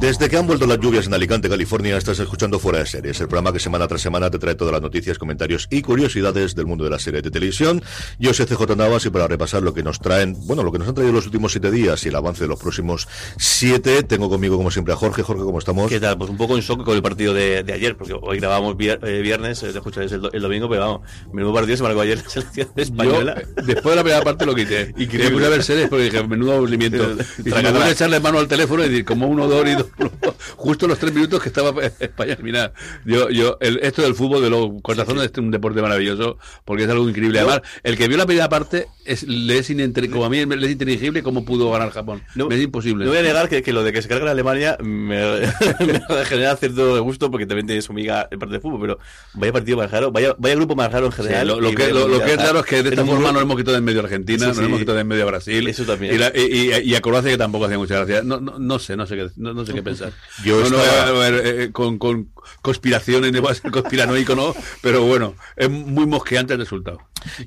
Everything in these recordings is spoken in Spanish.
Desde que han vuelto las lluvias en Alicante, California, estás escuchando Fuera de Series, el programa que semana tras semana te trae todas las noticias, comentarios y curiosidades del mundo de la serie de televisión. Yo soy CJ Navas y para repasar lo que nos traen, bueno, lo que nos han traído los últimos siete días y el avance de los próximos siete, tengo conmigo como siempre a Jorge. Jorge, ¿cómo estamos? ¿Qué tal? Pues un poco en shock con el partido de, de ayer, porque hoy grabamos vier, eh, viernes, eh, escucháis el, el, domingo, pero vamos, menudo partido se marcó ayer la selección española. Yo, después de la primera parte lo quité. Y quería a ver series porque dije, menudo aburrimiento. Y me echarle mano al teléfono y decir, como uno, dos justo los tres minutos que estaba España eliminada. Yo, yo, el, esto del fútbol, de los corazones, sí, sí. es un deporte maravilloso, porque es algo increíble. Además, el que vio la primera parte, es, le es como a mí le es inteligible cómo pudo ganar Japón. No, es imposible. No voy a negar que, que lo de que se carga la Alemania me, me genera cierto gusto, porque también tiene su amiga el partido de fútbol, pero vaya partido más raro, vaya, vaya grupo más raro en general. Sí, lo, lo, que, lo, lo, que es raro es que de esta forma no hemos quitado en medio Argentina, no hemos quitado en medio Brasil. Eso también. Y, la, y, y, y, a Croacia que tampoco hacía mucha gracia. No, no, no sé, no sé qué, no, no sé qué pensar. Yo no, no, a ver, eh, con, con conspiraciones, no conspiranoico, ¿no? Pero bueno, es muy mosqueante el resultado.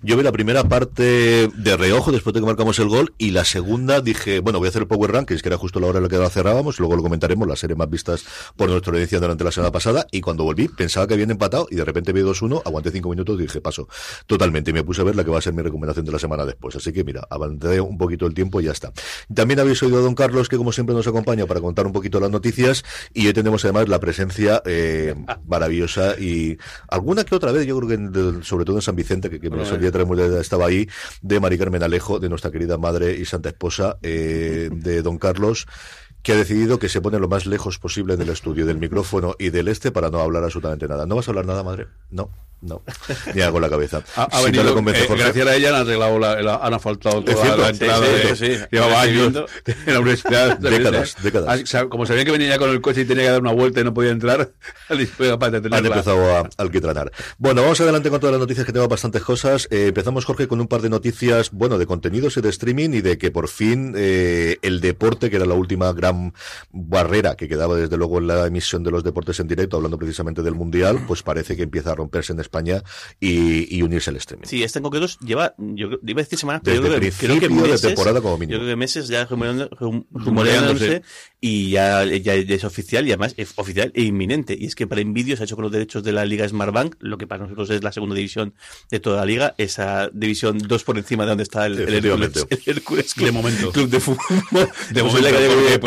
Yo vi la primera parte de reojo después de que marcamos el gol y la segunda dije, bueno, voy a hacer el Power Rankings, que era justo la hora en la que la cerrábamos, luego lo comentaremos, las series más vistas por nuestra audiencia durante la semana pasada y cuando volví pensaba que habían empatado y de repente vi 2-1, aguanté 5 minutos y dije, paso, totalmente, y me puse a ver la que va a ser mi recomendación de la semana después. Así que mira, avancé un poquito el tiempo y ya está. También habéis oído a don Carlos, que como siempre nos acompaña para contar un poquito las noticias y hoy tenemos además la presencia eh, maravillosa y alguna que otra vez, yo creo que en, sobre todo en San Vicente, que, que me solía traer estaba ahí, de Mari Carmen Alejo, de nuestra querida madre y santa esposa, eh, de don Carlos que ha decidido que se pone lo más lejos posible del estudio, del micrófono y del este para no hablar absolutamente nada. ¿No vas a hablar nada, madre? No. No, ni hago la cabeza. Ha, ha si venido, no convence, eh, gracias a ella han arreglado la, la, han asfaltado toda cierto? la entrada. Sí, sí, sí. Llevaba años en la universidad. décadas, décadas. Ah, como sabía que venía ya con el coche y tenía que dar una vuelta y no podía entrar, han empezado a alquitranar. Bueno, vamos adelante con todas las noticias que tengo bastantes cosas. Eh, empezamos, Jorge, con un par de noticias, bueno, de contenidos y de streaming y de que por fin eh, el deporte, que era la última gran barrera que quedaba desde luego en la emisión de los deportes en directo, hablando precisamente del Mundial, pues parece que empieza a romperse en España y, y unirse al streaming. Sí, este en concreto lleva, yo iba a decir semanas, pero Desde yo creo, creo que meses, de temporada como mínimo. Yo creo que meses ya rumoreándose y ya, ya, es oficial y además es oficial e inminente. Y es que para Envidio se ha hecho con los derechos de la Liga Smartbank, lo que para nosotros es la segunda división de toda la liga, esa división dos por encima de donde está el, el Hércules, el Hércules Club, de momento. Club de fútbol. De momento,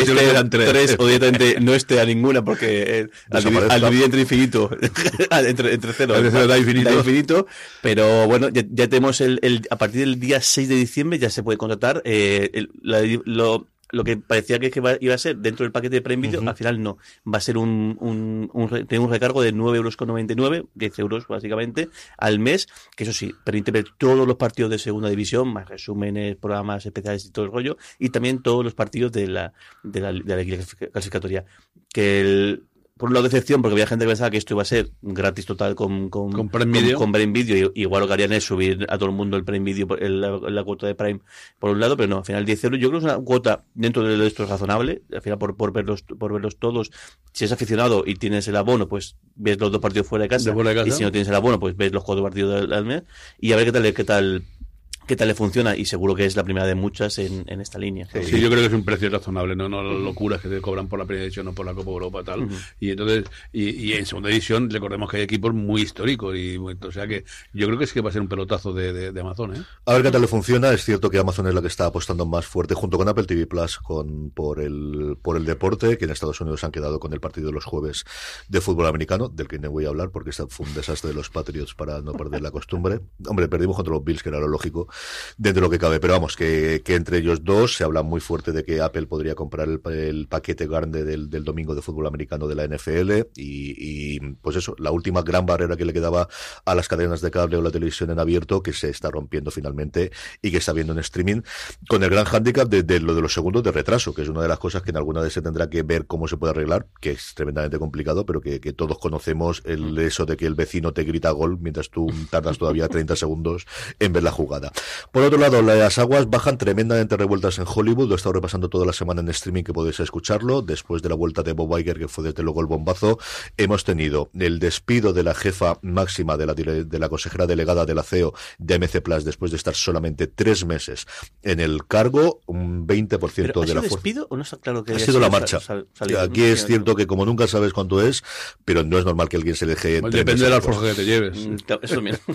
que eran tres. tres o directamente no esté a ninguna porque eh, al, dividir, al dividir entre infinito, entre, entre cero, entre cero da infinito. da infinito. Pero bueno, ya, ya tenemos el, el, a partir del día 6 de diciembre ya se puede contratar eh, el, la, lo, lo que parecía que, iba a ser dentro del paquete de Prime Video, uh -huh. al final no. Va a ser un, un, un, un, un recargo de 9,99 euros, 10 euros básicamente, al mes, que eso sí, permite ver todos los partidos de segunda división, más resúmenes, programas especiales y todo el rollo, y también todos los partidos de la, de la, de la clasificatoria. Que el, por un lado decepción, porque había gente que pensaba que esto iba a ser gratis total con, con, con Prime Video. Con, con Prime Video y igual lo que harían es subir a todo el mundo el Prime Video, el, la, la, cuota de Prime por un lado, pero no, al final 10 euros. Yo creo que es una cuota dentro de esto es razonable, al final por, por, verlos, por verlos todos. Si es aficionado y tienes el abono, pues ves los dos partidos fuera de casa. De fuera de casa. Y si no tienes el abono, pues ves los cuatro partidos del, del mes. Y a ver qué tal, qué tal qué tal le funciona y seguro que es la primera de muchas en, en esta línea. Sí, sí, yo creo que es un precio razonable, no, no las locuras que te cobran por la primera edición o por la Copa Europa tal. Uh -huh. Y entonces y, y, en segunda edición recordemos que hay equipos muy históricos y o sea que yo creo que es que va a ser un pelotazo de, de, de Amazon, ¿eh? A ver qué tal le funciona, es cierto que Amazon es la que está apostando más fuerte junto con Apple TV Plus con por el por el deporte, que en Estados Unidos han quedado con el partido de los jueves de fútbol americano, del que no voy a hablar porque fue un desastre de los Patriots para no perder la costumbre. Hombre, perdimos contra los Bills, que era lo lógico, dentro de lo que cabe. Pero vamos, que, que entre ellos dos se habla muy fuerte de que Apple podría comprar el, el paquete grande del, del, domingo de fútbol americano de la NFL y, y, pues eso, la última gran barrera que le quedaba a las cadenas de cable o la televisión en abierto que se está rompiendo finalmente y que está viendo en streaming con el gran hándicap de, de, lo de los segundos de retraso, que es una de las cosas que en alguna vez se tendrá que ver cómo se puede arreglar, que es tremendamente complicado, pero que, que todos conocemos el eso de que el vecino te grita gol mientras tú tardas todavía 30 segundos en ver la jugada. Por otro lado, las aguas bajan tremendamente revueltas en Hollywood, lo he estado repasando toda la semana en streaming que podéis escucharlo, después de la vuelta de Bob Iger, que fue desde luego el bombazo, hemos tenido el despido de la jefa máxima de la, de la consejera delegada de la CEO de MC Plus después de estar solamente tres meses en el cargo, un 20% ¿Pero de la fuerza. despido o no está claro que ha sido la marcha? Sal, sal, Aquí no, es cierto que como nunca sabes cuánto es, pero no es normal que alguien se deje. Depende de la alforja que te lleves. Eso mismo.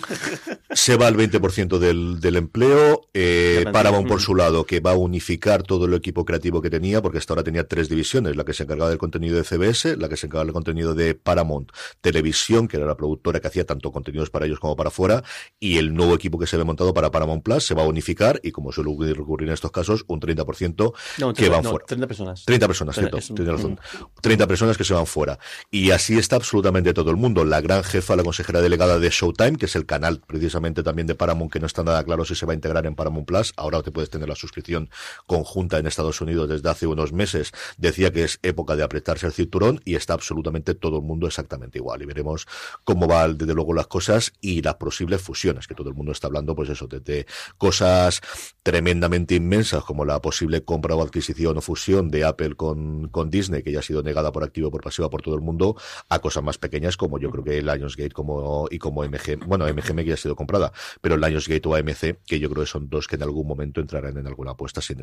se va el 20% del, del empleo. Eh, Paramount por su lado, que va a unificar todo el equipo creativo que tenía, porque hasta ahora tenía tres divisiones, la que se encargaba del contenido de CBS, la que se encargaba del contenido de Paramount Televisión, que era la productora que hacía tanto contenidos para ellos como para afuera, y el nuevo equipo que se ve montado para Paramount Plus se va a unificar, y como suele ocurrir en estos casos, un 30% no, que van no, fuera. 30 personas. 30 personas, cierto, Es un- tienes razón. 30 personas que se van fuera. Y así está absolutamente todo el mundo. La gran jefa, la consejera delegada de Showtime, que es el canal precisamente también de Paramount, que no está nada claro si se va a integrar en Paramount Plus. Ahora te puedes tener la suscripción conjunta en Estados Unidos desde hace unos meses. Decía que es época de apretarse el cinturón y está absolutamente todo el mundo exactamente igual. Y veremos cómo van desde luego las cosas y las posibles fusiones, que todo el mundo está hablando, pues eso, desde cosas tremendamente inmensas como la posible compra o adquisición o fusión de Apple con, con Disney, que ya ha sido negada por activo o por pasiva por todo el mundo, a cosas más pequeñas como yo creo que Lionsgate como, y como MG, bueno, MGM que ya ha sido comprada, pero Lionsgate o AMC, que yo creo que son dos que en algún momento entrarán en alguna apuesta sin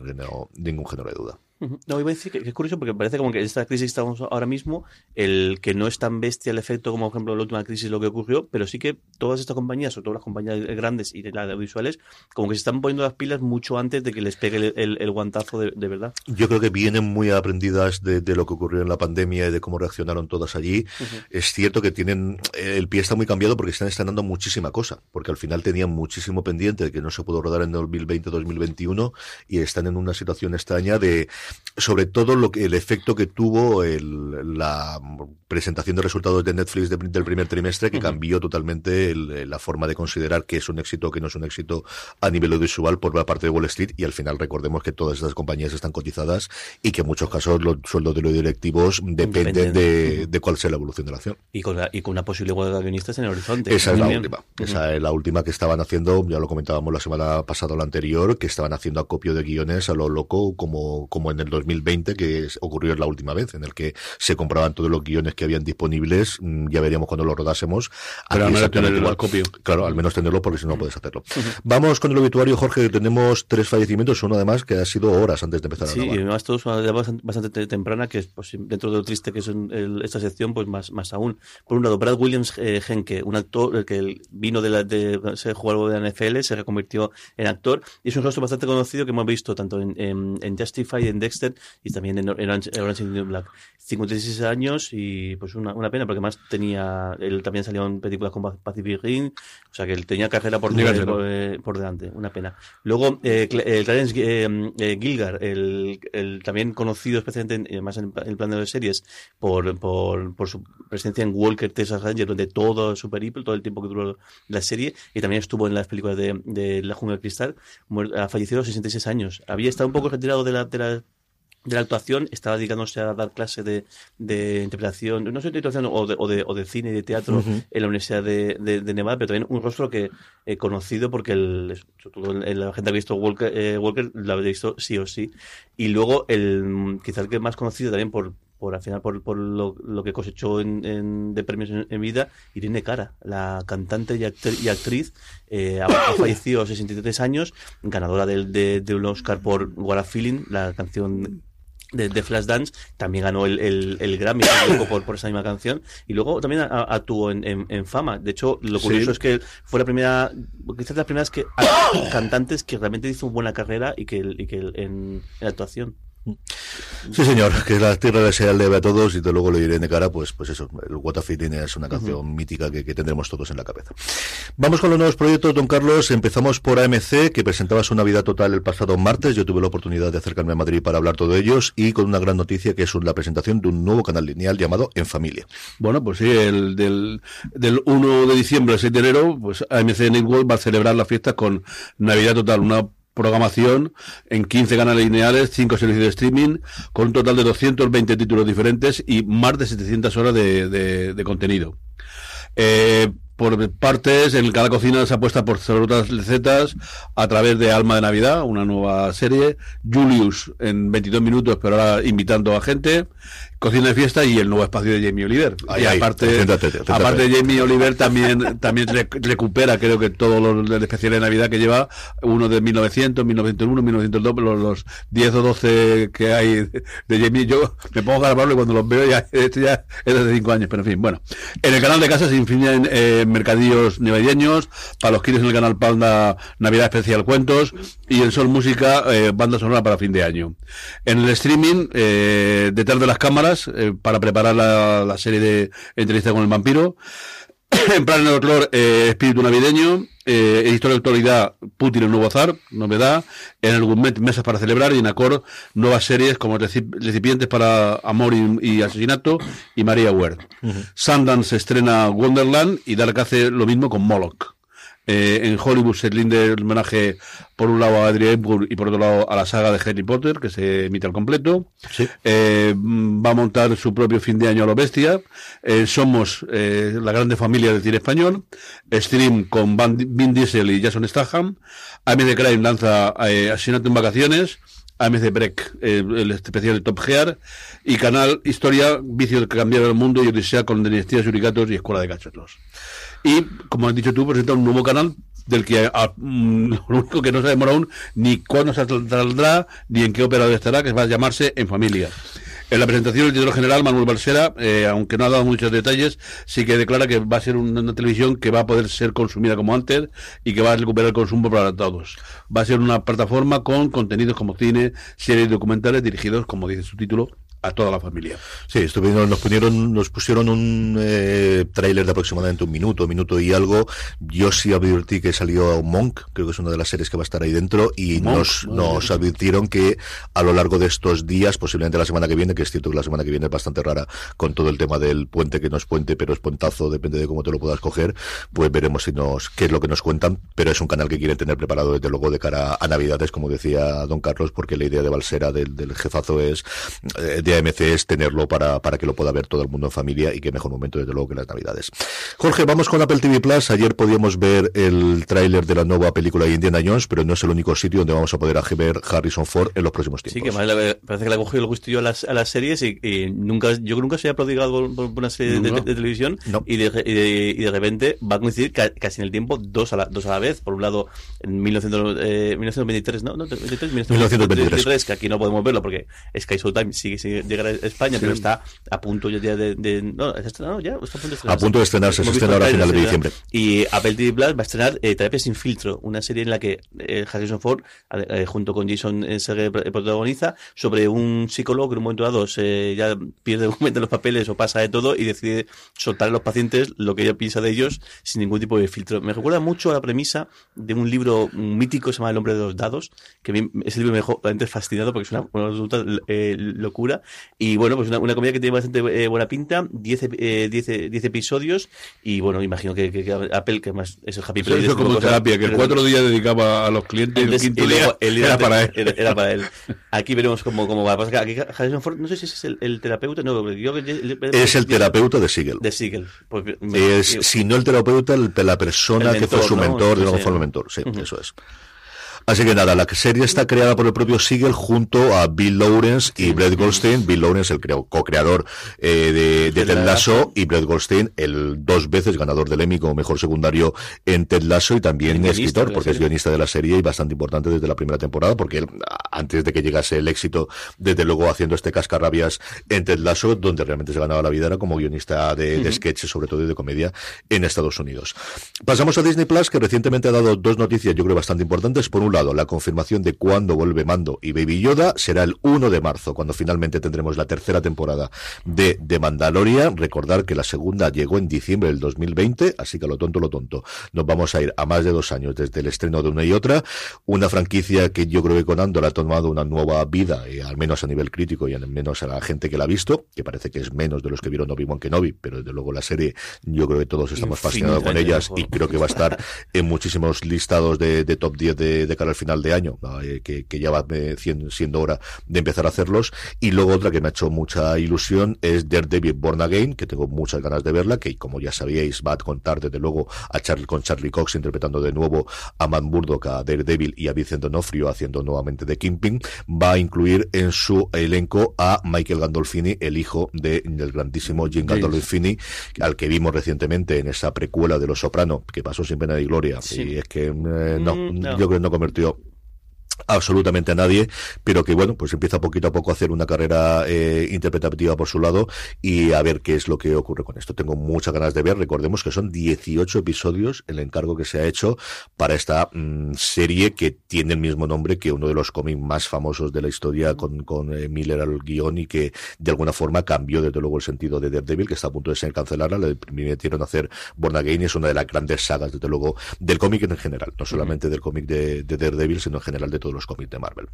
ningún género de duda. No, iba a decir que, que es curioso porque parece como que esta crisis que estamos ahora mismo, el que no es tan bestia el efecto como, por ejemplo, la última crisis lo que ocurrió, pero sí que todas estas compañías, sobre todo las compañías grandes y de las audiovisuales, como que se están poniendo las pilas mucho antes de que les pegue el, el- el guantazo de, de verdad. Yo creo que vienen muy aprendidas de, de lo que ocurrió en la pandemia y de cómo reaccionaron todas allí. Es cierto que tienen, el pie está muy cambiado porque están estrenando muchísima cosa, porque al final tenían muchísimo pendiente de que no se pudo rodar en 2020-2021 y están en una situación extraña de, sobre todo lo que, el efecto que tuvo el, la presentación de resultados de Netflix de- del primer trimestre que cambió totalmente el- la forma de considerar que es un éxito o que no es un éxito a nivel audiovisual por la parte de Wall Street y al final recordemos que todas estas compañías están cotizadas y que en muchos casos los sueldos de los directivos dependen de, de cuál sea la evolución de la acción. Y con, la- y con una posible huelga de guionistas en el horizonte. Esa es la última. Esa es la última que estaban haciendo, ya lo comentábamos la semana pasada o la anterior, que estaban haciendo acopio de guiones a lo loco, como, como en el 2020, que es- ocurrió la última vez, en el que se compraban todos los guiones que habían disponibles. Mm, Ya veríamos cuando lo rodásemos. Pero al menos exactamente tener el igual. acopio. Claro, al menos tenerlo, porque si no, puedes hacerlo. Vamos con el obituario, Jorge, que tenemos tres fallecimientos, uno además que ha sido horas antes de empezar a Sí, y grabar. además todos bastante, bastante te- temprana, que es pues, dentro de lo triste que es el- esta sección, pues más, más aún. Por un lado, Brad Williams eh, Henke, un actor eh, que vino de, la, de ser jugador de la NFL, se reconvirtió en actor, y es un rostro bastante conocido que hemos visto tanto en, en, en Justify, en Dexter, y también en Orange, Orange is the New Black. 56 años y pues una, una pena, porque además tenía, él también salió en películas como Pacific Rim, o sea que él tenía carrera por, Dígase, por, eh, por delante, una pena. Luego, eh, eh, Clarence eh, eh, Gilgar, el, el también conocido especialmente en, además en el plano de series por, por, por su presencia en Walker, Texas Ranger, donde todo su periplo, todo el tiempo que duró la serie, y también estuvo en las películas de, de La Jungla de Cristal, ha fallecido a los 66 años. Había estado un poco retirado de la, de la de la actuación, estaba dedicándose a dar clase de, de interpretación, no sé de interpretación o de, o de, o de cine y de teatro en la Universidad de, de- Nevada, pero también un rostro que he conocido porque el, la gente que ha visto Walker, eh, Walker la había visto sí o sí. Y luego el quizá el que más conocido también por por al final por, por lo, lo que cosechó en, en- de premios en, en vida, Irene Cara, la cantante y, actri- y actriz, eh, ha, ha fallecido a los 63 años, ganadora del, de, de un Oscar por What a Feeling, la canción de, de Flashdance, también ganó el, el, el Grammy por, por esa misma canción, y luego también actuó en, en, en fama. De hecho, lo curioso Sí. es que fue la primera, quizás de las primeras que, cantantes que realmente hizo una buena carrera y que, y que en, en actuación. Sí, señor, que la tierra desea el debe a todos y de luego lo diré de cara, pues, pues eso, el What a es una canción mítica que, que, tendremos todos en la cabeza. Vamos con los nuevos proyectos, don Carlos. Empezamos por AMC, que presentaba su Navidad Total el pasado martes. Yo tuve la oportunidad de acercarme a Madrid para hablar todo de ellos y con una gran noticia que es la presentación de un nuevo canal lineal llamado En Familia. Bueno, pues sí, el del, del 1 de diciembre al 6 de enero, pues AMC Network va a celebrar la fiesta con Navidad Total, una programación en 15 canales lineales, 5 servicios de streaming, con un total de 220 títulos diferentes y más de 700 horas de, de, contenido. Eh, por partes, en cada cocina se apuesta por otras recetas a través de Alma de Navidad, una nueva serie, Julius en 22 minutos, pero ahora invitando a gente, Cocina de Fiesta y el nuevo espacio de Jamie Oliver. Y aparte, aparte de Jamie Oliver también, también re- recupera, creo que todos los del especial de Navidad que lleva, uno de 1900, 1901, 1902, los, los 10 o 12 que hay de, Jamie, yo me pongo a grabarlo y cuando los veo ya, esto ya es de 5 años, pero en fin, bueno. En el canal de casa se influyen eh, mercadillos navideños, para los kiddies en el canal Panda Navidad Especial Cuentos y en Sol Música eh, banda sonora para fin de año. En el streaming, eh, detrás de las cámaras, eh, para preparar la, la serie de entrevista con el vampiro. en plan de folclore, eh, espíritu navideño, eh, en historia de actualidad, Putin el nuevo zar, novedad, en el Gourmet, mesas para celebrar, y en Acor, nuevas series como Recip- Recipientes para Amor y, y Asesinato, y María Ware. Sundance se estrena Wonderland, y Dark hace lo mismo con Moloch. Eh, en Hollywood se rinde el homenaje por un lado a Adrian Hepburn y por otro lado a la saga de Harry Potter, que se emite al completo. Sí. Eh, va a montar su propio fin de año a lo bestia. Eh, somos eh, la grande familia del cine español. Stream con Van, Vin Diesel y Jason Statham. AMC Crime lanza eh, Asesinato en Vacaciones. AMC Break, eh, el especial de Top Gear. Y Canal Historia, Vicios que cambiaron el mundo y Odisea con Dinastías, Suricatos y Escuela de Cachorros. Y, como has dicho tú, presenta un nuevo canal del que ah, mm, lo único que no sabemos aún ni cuándo se saldrá ni en qué operador estará, que va a llamarse En Familia. En la presentación, el director general, Manuel Balsera, eh, aunque no ha dado muchos detalles, sí que declara que va a ser una, una televisión que va a poder ser consumida como antes y que va a recuperar el consumo para todos. Va a ser una plataforma con contenidos como cine, series documentales dirigidos, como dice su título, a toda la familia. Sí, estuvieron, nos pusieron, nos pusieron un eh, tráiler de aproximadamente un minuto, minuto y algo. Yo sí advertí que salió Monk, creo que es una de las series que va a estar ahí dentro, y Monk, nos, nos advirtieron que a lo largo de estos días, posiblemente la semana que viene, que es cierto que la semana que viene es bastante rara con todo el tema del puente que no es puente, pero es puentazo, depende de cómo te lo puedas coger, pues veremos si nos, qué es lo que nos cuentan, pero es un canal que quieren tener preparado desde luego de cara a Navidades, como decía don Carlos, porque la idea de Balsera del, del jefazo es, eh, de AMC es tenerlo para, para que lo pueda ver todo el mundo en familia y que mejor momento desde luego que las Navidades. Jorge, vamos con Apple TV Plus. Ayer podíamos ver el tráiler de la nueva película de Indiana Jones, pero no es el único sitio donde vamos a poder ver Harrison Ford en los próximos Sí, tiempos. que más le- parece que le ha cogido el gustillo a las, a las series y, y nunca, yo que nunca se había prodigado por, por una serie de, televisión No. y, de, y, de, y de repente va a coincidir ca- casi en el tiempo dos a la, dos a la vez. Por un lado, en 1900, eh, 1923, ¿no? no 23, 1923. que aquí no podemos verlo porque Sky Showtime sigue sin llegar a España, pero está a punto ya de... de- no, ¿está estrenado ya? ¿Está a punto de estrenarse? A punto de estrenarse, se estrena ahora a el final de diciembre. y Apple TV Plus va a estrenar eh, Terapia sin filtro, una serie en la que eh, Harrison Ford, eh, junto con Jason eh, Segel, protagoniza sobre un psicólogo que en un momento dado se ya pierde momento los papeles o pasa de todo y decide soltar a los pacientes lo que ella piensa de ellos sin ningún tipo de filtro. Me recuerda mucho a la premisa de un libro mítico que se llama El hombre de los dados, que a mí ese libro me dejó realmente fascinado porque es una, una absoluta eh, locura. Y bueno, pues una, una comedia que tiene bastante eh, buena pinta, 10 eh, 10 eh, 10 episodios y bueno, imagino que, que- que Apple, que más es el Happy Play, este como de cosas, terapia, que cuatro días dedicaba a los clientes y el quinto día el era de- para él. Era, era para él. Aquí veremos cómo, cómo va. Pasa que aquí Harrison Ford, no sé si ese es el, el terapeuta, no, yo Es el terapeuta de Siegel. de Siegel. Pues me- Es, si no el terapeuta, la persona El que fue mentor, su ¿no? mentor, Sí, digamos, sí. el mentor, sí, eso es. Así que nada, la serie está creada por el propio Siegel junto a Bill Lawrence y Brett Goldstein. Bill Lawrence, el co-creador eh, de, Ted Lasso, y Brett Goldstein, el dos veces ganador del Emmy como mejor secundario en Ted Lasso y también escritor, porque es guionista de la serie y bastante importante desde la primera temporada, porque él, antes de que llegase el éxito, desde luego haciendo este cascarrabias en Ted Lasso, donde realmente se ganaba la vida, era como guionista de, de sketches, sobre todo y de comedia, en Estados Unidos. Pasamos a Disney Plus, que recientemente ha dado dos noticias, yo creo, bastante importantes. Por un lado, la confirmación de cuándo vuelve Mando y Baby Yoda será el 1 de marzo, cuando finalmente tendremos la tercera temporada de The Mandalorian. Recordar que la segunda llegó en diciembre del 2020, así que lo tonto, lo tonto. Nos vamos a ir a más de dos años desde el estreno de una y otra. Una franquicia que yo creo que con Andor ha tomado una nueva vida, eh, al menos a nivel crítico y al menos a la gente que la ha visto, que parece que es menos de los que vieron Obi-Wan Kenobi, pero desde luego la serie yo creo que todos estamos fascinados con ellas y creo que va a estar en muchísimos listados de, top 10 de, cara al final de año, eh, que, ya va siendo hora de empezar a hacerlos. Y luego otra que me ha hecho mucha ilusión es Daredevil Born Again, que tengo muchas ganas de verla, que como ya sabíais va a contar desde luego a Charlie, con Charlie Cox interpretando de nuevo a Matt Murdock, a Daredevil y a Vincent D'Onofrio haciendo nuevamente de Kingpin. Va a incluir en su elenco a Michael Gandolfini, el hijo de, del grandísimo Jim Gandolfini, al que vimos recientemente en esa precuela de Los Soprano, que pasó sin pena y gloria. Y es que eh, no, mm, no, yo creo que no convirtió absolutamente a nadie, pero que bueno, pues empieza poquito a poco a hacer una carrera eh, interpretativa por su lado y a ver qué es lo que ocurre con esto. Tengo muchas ganas de ver, recordemos que son 18 episodios el encargo que se ha hecho para esta mm, serie que tiene el mismo nombre que uno de los cómics más famosos de la historia con, con eh, Miller al guion y que de alguna forma cambió desde luego el sentido de Daredevil, que está a punto de ser cancelada, le permitieron hacer Born Again y es una de las grandes sagas desde luego del cómic en general, no solamente del cómic de, de Daredevil, sino en general de todo los cómics de Marvel.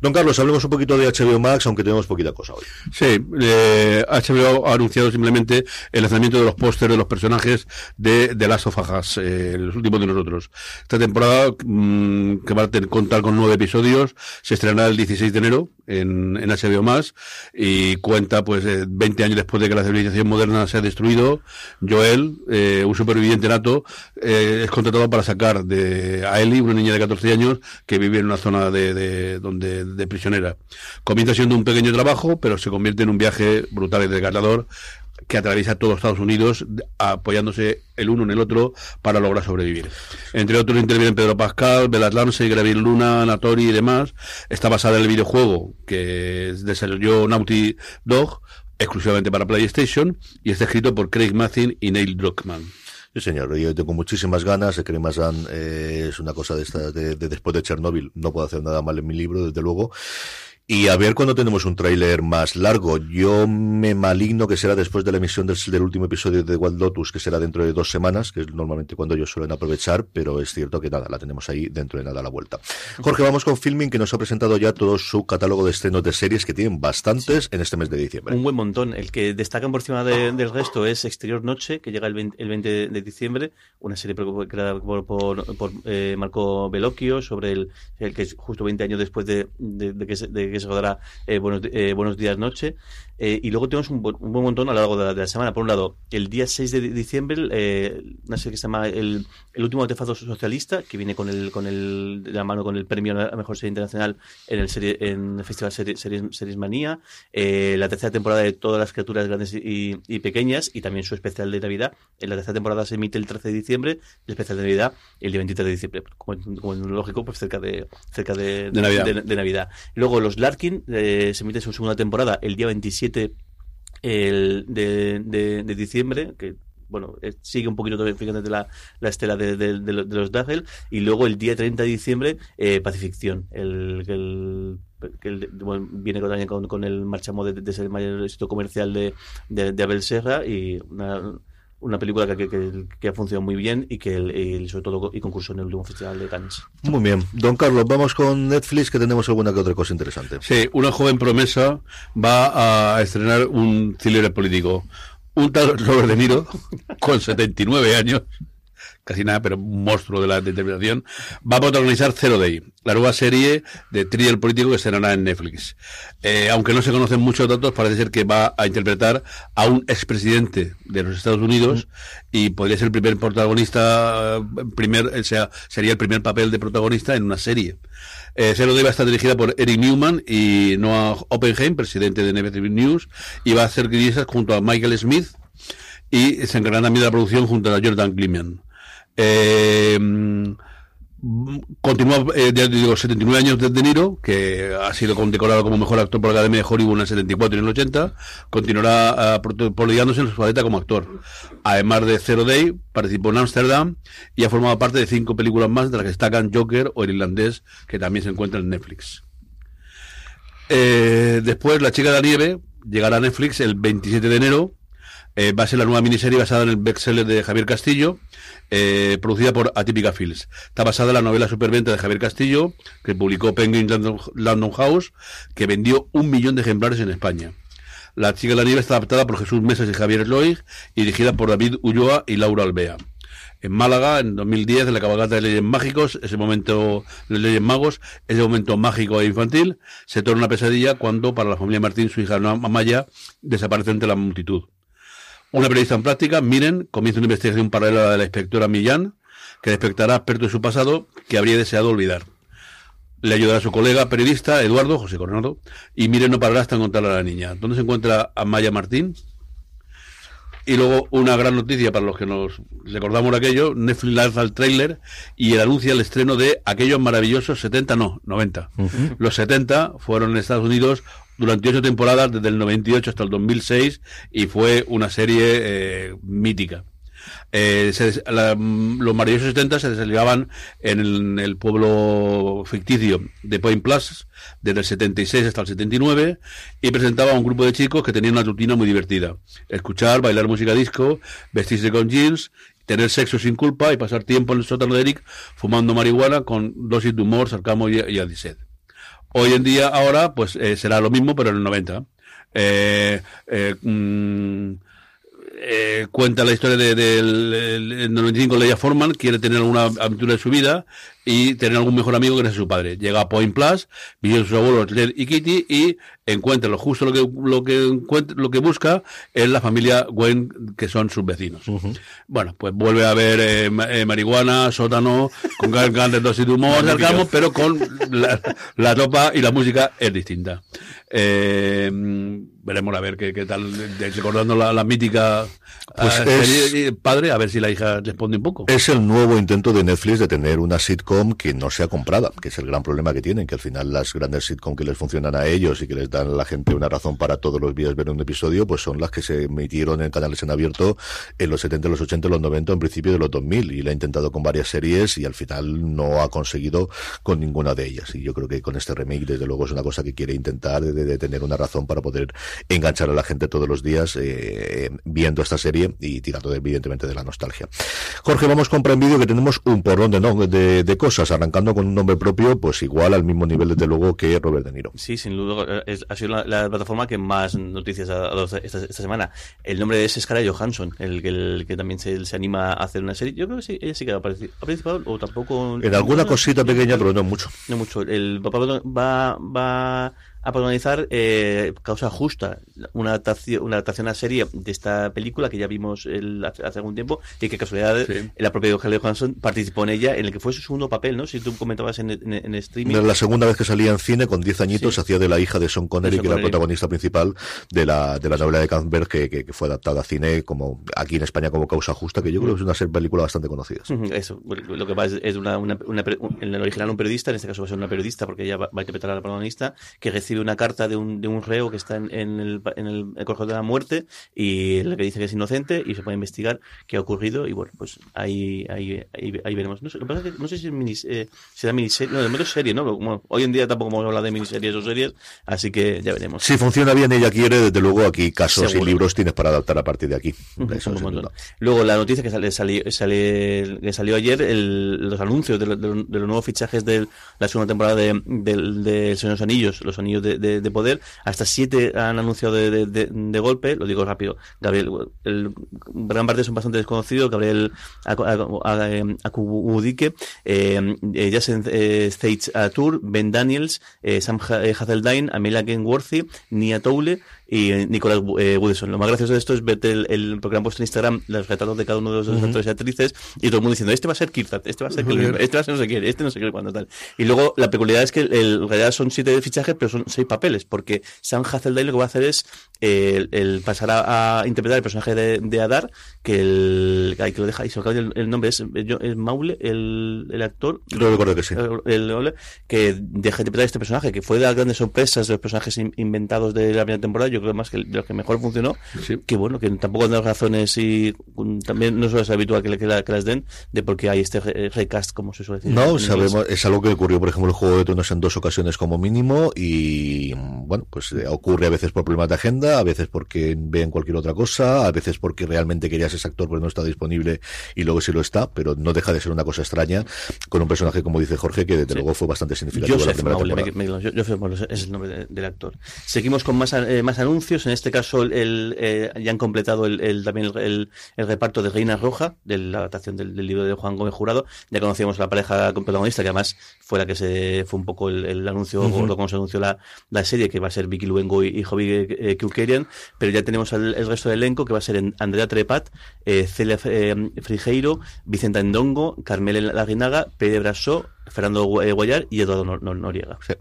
Don Carlos, hablemos un poquito de HBO Max, aunque tenemos poquita cosa hoy. Sí, eh, HBO ha anunciado simplemente el lanzamiento de los pósteres de los personajes de The Last of Us, eh, los últimos de nosotros. Esta temporada, mm, que va a contar con nueve episodios, se estrenará el 16 de enero en, en HBO Max y cuenta pues 20 años después de que la civilización moderna se ha destruido. Joel, eh, un superviviente nato, eh, es contratado para sacar de a Ellie, una niña de 14 años que vive en una zona de, donde, de prisionera. Comienza siendo un pequeño trabajo, pero se convierte en un viaje brutal y desgarrador que atraviesa todo Estados Unidos apoyándose el uno en el otro para lograr sobrevivir. Entre otros intervienen Pedro Pascal, Bela Ramsey, Gravin Luna, Natori y demás. Está basada en el videojuego que desarrolló Naughty Dog exclusivamente para PlayStation y está escrito por Craig Mazin y Neil Druckmann. Sí, señor, yo tengo muchísimas ganas. que Mazan eh, es una cosa de, esta, de, de, después de Chernobyl. No puedo hacer nada mal en mi libro, desde luego. Y a ver cuando tenemos un tráiler más largo. Yo me maligno que será después de la emisión del, último episodio de Wild Lotus, que será dentro de dos semanas, que es normalmente cuando ellos suelen aprovechar, pero es cierto que nada, la tenemos ahí dentro de nada a la vuelta. Jorge, vamos con Filming, que nos ha presentado ya todo su catálogo de estrenos de series, que tienen bastantes en este mes de diciembre. Un buen montón. El que destacan por encima del resto es Exterior Noche, que llega el 20, de diciembre, una serie creada por, eh, Marco Bellocchio, sobre el, que es justo 20 años después de, de, que, de que se rodará eh, buenos, eh, buenos días noche. Eh, y luego tenemos un, buen montón a lo largo de la, semana. Por un lado, el día 6 de diciembre, eh, una serie que se llama El, el último artefacto socialista, que viene con el, con el, de la mano con el premio a la mejor serie internacional en el, serie, en el Festival Series, series, Manía. Eh, la tercera temporada de todas las criaturas grandes y, y, pequeñas, y también su especial de Navidad. En la tercera temporada se emite el 13 de diciembre, el especial de Navidad el día 23 de diciembre. Como, como lógico, pues cerca de, cerca de, de Navidad. De, Navidad. Luego, los Larkin eh, se emite su segunda temporada el día 27 el de, de, diciembre, que bueno, sigue un poquito fíjate la, la estela de, de, de los Dazzle, y luego el día 30 de diciembre, eh, Pacificción, el, el que viene también con, con el marchamo de, de, el mayor éxito comercial de, de, Abel Serra y una, una película que, que, que, ha funcionado muy bien y que el, sobre todo y concurso en el último festival de Cannes. Muy bien. Don Carlos, vamos con Netflix que tenemos alguna que otra cosa interesante. Sí, una joven promesa va a estrenar un thriller político. Un tal Robert De Niro, con 79 años, casi nada, pero un monstruo de la determinación, va a protagonizar Zero Day, la nueva serie de thriller político que estrenará en Netflix. Eh, aunque no se conocen muchos datos, parece ser que va a interpretar a un expresidente de los Estados Unidos y podría ser el primer protagonista, eh, primer, o sea, sería el primer papel de protagonista en una serie. Eh, Zero Day va a estar dirigida por Eric Newman y Noah Oppenheim, presidente de NBC News, y va a hacer guionistas junto a Michael Smith y se encargará también de la producción junto a Jordan Gliman. Eh, Continúa, eh, ya digo, 79 años de De Niro, que ha sido condecorado como mejor actor por la Academia de Hollywood en el 74 y en el 80. Continuará uh, en su faceta como actor. Además de Zero Day, participó en Amsterdam y ha formado parte de cinco películas más, de las que destacan Joker o El Irlandés, que también se encuentra en Netflix. Eh, después, La Chica de la Nieve llegará a Netflix el 27 de enero. Eh, va a ser la nueva miniserie basada en el bestseller de Javier Castillo eh, producida por Atypica Fields. Está basada en la novela Superventa de Javier Castillo, que publicó Penguin London, House, que vendió un millón de ejemplares en España. La chica de la nieve está adaptada por Jesús Mesas y Javier Loig y dirigida por David Ulloa y Laura Albea. En Málaga, en 2010, en la cabalgata de Leyes Mágicos, ese momento de Leyes Magos, ese momento mágico e infantil, se torna una pesadilla cuando, para la familia Martín, su hija Amaya desaparece entre la multitud. Una periodista en práctica, Miren, comienza una investigación paralela a la de la inspectora Millán, que despertará aspecto de su pasado que habría deseado olvidar. Le ayudará a su colega periodista, Eduardo, José Coronado, y Miren no parará hasta encontrarla a la niña. ¿Dónde se encuentra Amaya Martín? Y luego una gran noticia para los que nos recordamos aquello, Netflix lanza el tráiler y el anuncia el estreno de aquellos maravillosos 70, no, 90. Los 70 fueron en Estados Unidos durante ocho temporadas, desde el 98 hasta el 2006, y fue una serie eh, mítica. Eh, los maravillosos 70 se desarrollaban en el, pueblo ficticio de Point Plus desde el 76 hasta el 79 y presentaba a un grupo de chicos que tenían una rutina muy divertida. Escuchar, bailar música disco, vestirse con jeans, tener sexo sin culpa y pasar tiempo en el sótano de Eric fumando marihuana con dosis de humor, sarcasmo y, y Hoy en día, ahora, pues eh, será lo mismo, pero en el 90. Eh, eh, mm, eh, cuenta la historia del de, de, 95 Leia Forman, quiere tener alguna aventura de su vida y tener algún mejor amigo que es su padre. Llega a Point Plus, vive sus abuelos Led y Kitty y encuentra lo justo lo que lo que encuentra, lo que busca es la familia Gwen que son sus vecinos. Bueno, pues vuelve a ver eh, eh, marihuana, sótano, con grandes dosis de humor, pero con la, la ropa y la música es distinta. Eh, veremos a ver qué, qué tal, recordando la, la mítica pues es, padre, a ver si la hija responde un poco. Es el nuevo intento de Netflix de tener una sitcom que no sea comprada, que es el gran problema que tienen, que al final las grandes sitcom que les funcionan a ellos y que les dan a la gente una razón para todos los días ver un episodio, pues son las que se emitieron en canales en abierto en los 70, los 80, los 90, en principio de los 2000, y la ha intentado con varias series y al final no ha conseguido con ninguna de ellas. Y yo creo que con este remake, desde luego, es una cosa que quiere intentar de, de tener una razón para poder enganchar a la gente todos los días eh, viendo esta serie y tirando evidentemente de la nostalgia. Jorge, vamos con Prime Video que tenemos un porrón de, no, de, de, cosas, arrancando con un nombre propio, pues igual al mismo nivel desde luego que Robert De Niro. Sí, sin duda, es, ha sido la, la, plataforma que más noticias ha dado esta, esta, semana. El nombre es Scarlett Johansson, el, el que también se, se, anima a hacer una serie. Yo creo que sí, ella sí que ha participado, o tampoco... En alguna cosita pequeña, pero no mucho. No mucho. El papá va, va a protagonizar eh, Causa Justa, una adaptación, una adaptación a serie de esta película que ya vimos el, hace, hace, algún tiempo y que casualidad sí. la propia Scarlett Johansson participó en ella, en el que fue su segundo papel, ¿no? Si tú comentabas en, en, en streaming. La segunda vez que salía en cine, con 10 añitos, sí. hacía de la hija de Sean Connery, Sean que era la protagonista principal de la, de la novela de Canberg, que, que, que, fue adaptada a cine como aquí en España como Causa Justa, que yo creo que es una película bastante conocida. Eso, lo que pasa es, es una, una, una, en el original un periodista, en este caso va a ser una periodista, porque ella va, va a interpretar a la protagonista, que recibe una carta de un de un reo que está en, en el, en el, el corredor de la muerte y que dice que es inocente y se puede investigar qué ha ocurrido y bueno, pues ahí, ahí, ahí, ahí veremos. No sé, lo que pasa es que no sé si minis, eh, será miniserie, no, de menos serie, ¿no? Como, hoy en día tampoco vamos a hablar de miniseries o series, así que ya veremos. Si funciona bien ella quiere, desde luego aquí casos Seguro. y libros tienes para adaptar a partir de aquí. Uh -huh, Eso Luego la noticia que sale, salió, sale, que salió ayer, el, los anuncios de, lo, de, de, los nuevos fichajes de la segunda temporada de, de, de Señor de los Anillos, de, de Poder, hasta siete han anunciado de, golpe, lo digo rápido. Gabriel, el, gran parte son bastante desconocidos, Gabriel Akubudike, eh, eh, Jason eh, States Tour, Ben Daniels, eh, Sam Hazeldine, Amelia Kenworthy, Nia Toule, y Nicolás eh, Woodson. Lo más gracioso de esto es verte el, el programa puesto en Instagram, los retratos de cada uno de los actores y actrices, y todo el mundo diciendo, este va a ser Kirtat, este va a ser Killian, este va a ser no sé quién, este no sé qué cuándo tal. Y luego la peculiaridad es que el, en realidad son siete fichajes, pero son seis papeles, porque Sam Hazeldale lo que va a hacer es el, el pasar a, a interpretar el personaje de, de Adar, que el ay, que lo deja, y se el, el nombre, es, yo- es Maule, el, el actor, Creo recuerdo que sí. el, el- que deja de interpretar este personaje, que fue de las grandes sorpresas de los personajes in- inventados de la primera temporada, yo creo más que de los que mejor funcionó, Sí. que bueno, que tampoco dado razones y um, también no suele ser habitual que, la- que las den de por qué hay este re- recast, como se suele decir. No, inglés. sabemos, es algo que ocurrió, por ejemplo, en Juego de Tronos en dos ocasiones como mínimo y, bueno, pues eh, ocurre a veces por problemas de agenda, a veces porque ven cualquier otra cosa, a veces porque realmente querías ese actor pero no está disponible y luego sí lo está, pero no deja de ser una cosa extraña con un personaje, como dice Jorge, que desde Sí. luego fue bastante significativo en la Joseph primera Maule, temporada. me- me- yo- Joseph Maule es el nombre de- del actor. Seguimos con más, eh, más anuncios. En este caso, el, eh, ya han completado el, el- también el, el- reparto de Reina Roja, de la adaptación del, del libro de Juan Gómez Jurado. Ya conocíamos a la pareja protagonista, que además fue la que se fue un poco el, anuncio gordo cuando se anunció la, la serie, que va a ser Vicky Luengo y, y Joby eh, Kukerian. Pero ya tenemos el, el resto del elenco, que va a ser Andrea Trepat, eh, Celia eh, Frigeiro, Vicenta Endongo, Carmela Larrinaga, Pere Brasó, Fernando eh, Guayar y Eduardo Nor- Nor- Noriega. Sí.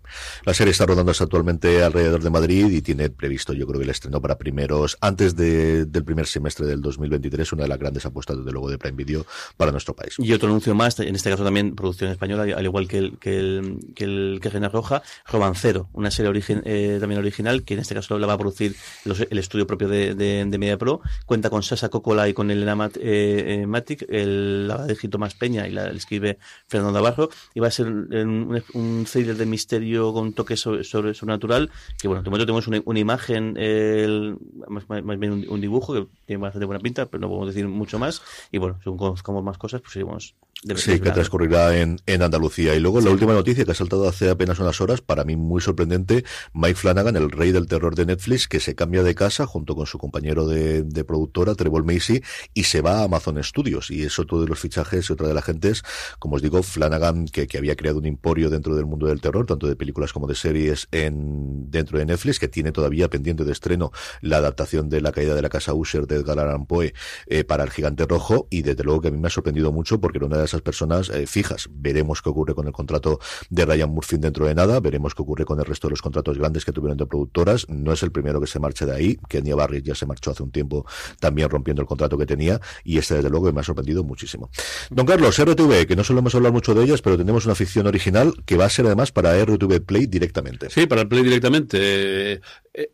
La serie está rodándose actualmente alrededor de Madrid y tiene previsto, yo creo que el estreno para primeros, antes de- del primer semestre del 2023, una de las grandes apuestas, desde luego, de Prime Video para nuestro país. Y otro anuncio más, en este caso también producción española, al igual que el que el que, el, que Reina Roja, Romancero, una serie eh, también original, que en este caso la va a producir los- el estudio propio de, de, de Media Pro. Cuenta con Sasa Cocola y con Elena Mat, eh, Matic, el, la de Gito Más Peña y la escribe Fernando Navarro. Va a ser un, un, thriller de misterio con toque sobre, sobre sobrenatural. Que bueno, de momento tenemos una, una imagen, el- más, más- bien un, un dibujo que tiene bastante buena pinta, pero no podemos decir mucho más. Y bueno, según conozcamos más cosas, pues de- Sí, que transcurrirá en, en Andalucía. Y luego la última noticia que ha saltado hace apenas unas horas, para mí muy sorprendente, Mike Flanagan, el rey del terror de Netflix, que se cambia de casa junto con su compañero de, de productora, Trevor Macy, y se va a Amazon Studios. Y es otro de los fichajes y otra de las gentes, como os digo, Flanagan, que, que había creado un emporio dentro del mundo del terror, tanto de películas como de series en, dentro de Netflix, que tiene todavía pendiente de estreno la adaptación de La caída de la casa Usher de Edgar Allan Poe eh, para El Gigante Rojo, y desde luego que a mí me ha sorprendido mucho porque era una de esas personas eh, fijas. Veremos qué ocurre con el contrato de Ryan Murphy dentro de nada, veremos qué ocurre con el resto de los contratos grandes que tuvieron de productoras. No es el primero que se marche de ahí, Kenya Barry ya se marchó hace un tiempo también rompiendo el contrato que tenía, y este desde luego me ha sorprendido muchísimo. Don Carlos, RTV, que no solemos hablar mucho de ellas, pero tenemos una ficción original que va a ser además para RTV Play directamente. Sí, para el Play directamente. Eh,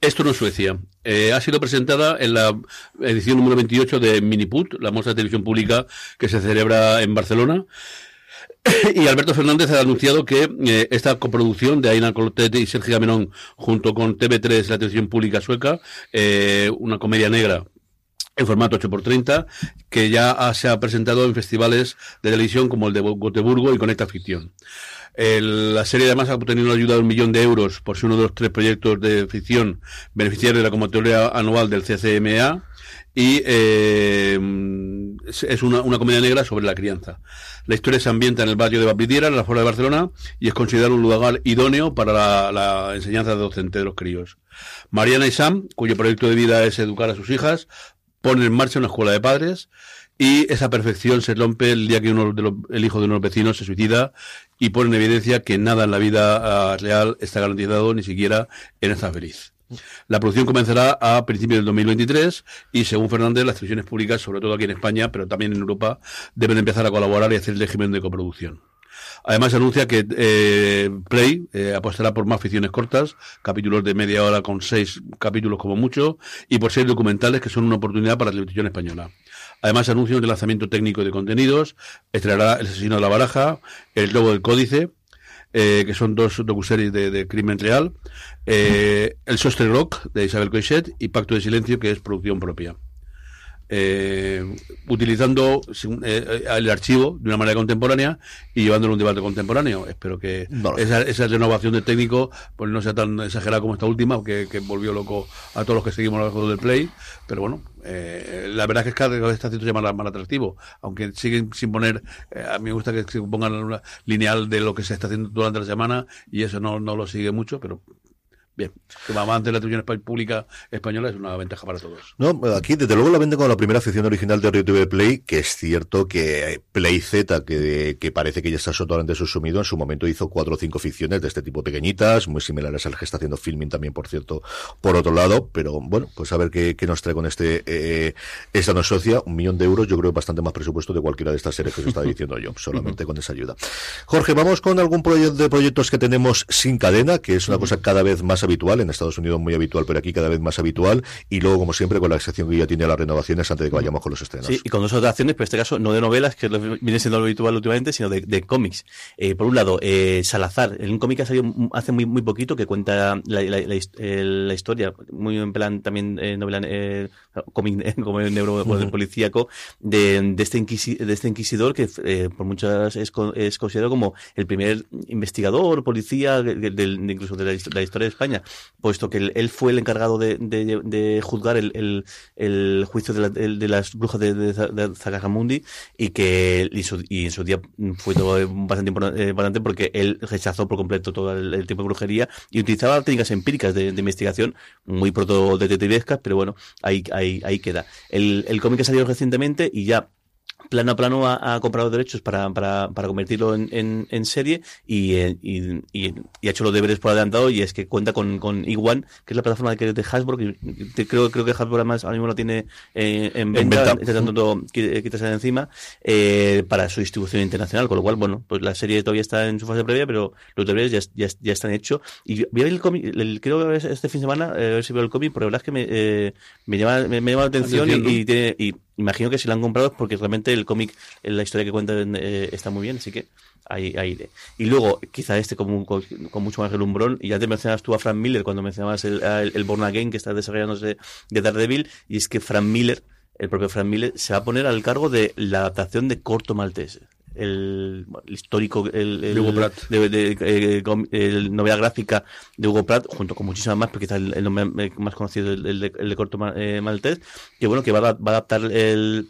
esto no es Suecia. Eh, ha sido presentada en la edición número 28 de Miniput, la muestra de televisión pública que se celebra en Barcelona. Y Alberto Fernández ha anunciado que eh, esta coproducción de Aina Clotet y Sergio Gamenón junto con TV3, la televisión pública sueca, eh, una comedia negra en formato 8x30, que ya se ha presentado en festivales de televisión como el de Gotemburgo y Conecta Ficción. La serie además ha obtenido una ayuda de un millón de euros por ser uno de los tres proyectos de ficción beneficiarios de la convocatoria anual del CCMA y eh, es es una, una comedia negra sobre la crianza. La historia se ambienta en el barrio de Bapidiera, en la fuera de Barcelona, y es considerado un lugar idóneo para la, la enseñanza docente de los críos. Mariana y Sam, cuyo proyecto de vida es educar a sus hijas, ponen en marcha una escuela de padres y esa perfección se rompe el día que uno de los- el hijo de unos vecinos se suicida y pone en evidencia que nada en la vida ah, real está garantizado, ni siquiera en esta feliz. La producción comenzará a principios del 2023 y, según Fernández, las televisiones públicas, sobre todo aquí en España, pero también en Europa, deben empezar a colaborar y hacer el régimen de coproducción. Además anuncia que eh, Play eh, apostará por más ficciones cortas, capítulos de media hora con seis capítulos como mucho, y por seis documentales que son una oportunidad para la televisión española. Además anuncia un lanzamiento técnico de contenidos, estrenará El asesino de la baraja, El lobo del códice, eh, que son dos docuseries de, de crimen real, eh, El Sostre Rock de Isabel Coixet y Pacto de Silencio, que es producción propia eh, utilizando según, eh, el archivo de una manera contemporánea y llevándolo a un debate contemporáneo. Espero que No esa, esa renovación de técnico pues no sea tan exagerada como esta última, que, que volvió loco a todos los que seguimos los juegos del Play. Pero bueno, eh, la verdad es que cada vez está haciendo ya más, más atractivo, aunque siguen sin poner, eh, a mí me gusta que se pongan una lineal de lo que se está haciendo durante la semana y eso no, no lo sigue mucho, pero Bien, que va ante la televisión pública española es una ventaja para todos. No, aquí desde luego la venden como la primera afición original de RTV Play, que es cierto que Play Z, que, que parece que ya está totalmente subsumido, en su momento hizo cuatro o cinco ficciones de este tipo pequeñitas, muy similares al que está haciendo filming también, por cierto, por otro lado, pero bueno, pues a ver qué, qué nos trae con este eh, esta no socia, un millón de euros, yo creo que bastante más presupuesto de cualquiera de estas series que os estaba diciendo yo, solamente con esa ayuda. Jorge, vamos con algún proyecto de proyectos que tenemos sin cadena, que es una cosa cada vez más habitual, en Estados Unidos muy habitual, pero aquí cada vez más habitual, y luego, como siempre, con la excepción que ya tiene las renovaciones antes de que vayamos con los estrenos. Sí, y con dos adaptaciones, pero en este caso no de novelas, que viene siendo lo habitual últimamente, sino de, cómics. Eh, por un lado, eh, Salazar, en un cómic que ha salido hace muy, muy poquito, que cuenta la, la, historia, muy en plan también eh, novela, cómic como neuro policíaco, de, de, este de este inquisidor que por muchas es, es, considerado como el primer investigador, policía, incluso de la, historia de España, puesto que él, fue el encargado de, de, juzgar el, juicio de, las brujas de, de, Zagajamundi y que en su día fue todo bastante eh, importante porque él rechazó por completo todo el, tipo de brujería y utilizaba técnicas empíricas de, investigación muy proto detectivescas, pero bueno, ahí, ahí, queda. El cómic ha salido recientemente y ya plano a plano ha, comprado derechos para, para, para convertirlo en, en, serie y, eh, y, y, ha hecho los deberes por adelantado y es que cuenta con, con Iguan, que es la plataforma de, de Hasbro, que creo, creo que Hasbro además ahora mismo lo tiene eh, en venta, está tratando quitarse de encima, eh, para su distribución internacional, con lo cual, bueno, pues la serie todavía está en su fase previa, pero los deberes ya, ya, ya están hechos. Y vi el cómic, el, creo que este fin de semana, a ver si veo el cómic, pero la verdad es que me, me, llama, me, llama la atención, y, y, tiene, y imagino que si lo han comprado es porque realmente el cómic, la historia que cuenta eh, está muy bien, así que ahí, ahí Y luego, quizá este con, mucho más relumbrón, y ya te mencionabas tú a Frank Miller cuando mencionabas el, el, Born Again que está desarrollándose de Daredevil, y es que Frank Miller, el propio Frank Miller, se va a poner al cargo de la adaptación de Corto Maltese el, histórico el, el, Hugo Pratt. De, de, eh, el novela gráfica de Hugo Pratt junto con muchísimas más porque quizás el, nombre más conocido el, el, de, corto eh, maltés que bueno que va a, va a adaptar el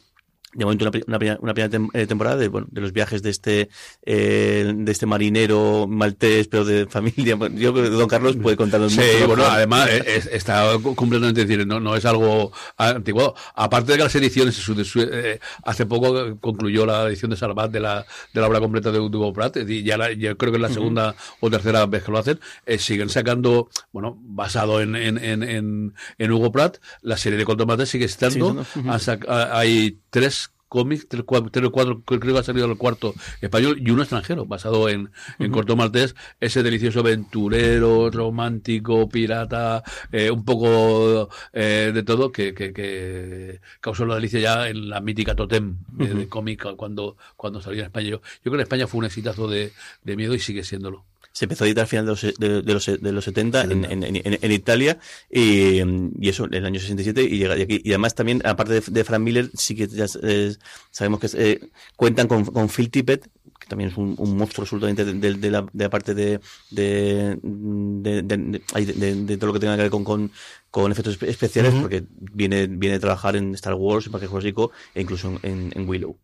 de momento una, una, una primera eh, temporada de, bueno, de los viajes de este eh, de este marinero maltés pero de familia. Yo creo que Don Carlos puede contarnos sí, bueno además está completamente decir no, no es algo antiguo. Aparte de que las ediciones eh, hace poco concluyó la edición de Salvat de la de la obra completa de Hugo Pratt y ya yo creo que es la segunda o tercera vez que lo hacen. Eh, siguen sacando bueno basado en en, en, en, Hugo Pratt la serie de Contomates sigue estando. hay tres cómics, tres, cuatro, cuatro, creo que ha salido el cuarto español y uno extranjero, basado en, en Corto Maltés, ese delicioso aventurero, romántico, pirata, eh, un poco eh, de todo, que, que, que, causó la delicia ya en la mítica Totem de, cómic cuando, cuando salió en España. Yo, yo creo que España fue un exitazo de, de miedo y sigue siéndolo. Se empezó a editar al final de los, de, los, de los 70 en, en, en, Italia y, y, eso en el año 67 y llega aquí. Y además también, aparte de, de Frank Miller, sí que ya eh, sabemos que eh, cuentan con, con Phil Tippett, que también es un, un monstruo absolutamente de, de, la, de la parte de, de, de, de, todo lo que tenga que ver con, con, con efectos especiales, porque viene, viene a trabajar en Star Wars, en Parque Jurásico e incluso en, en Willow.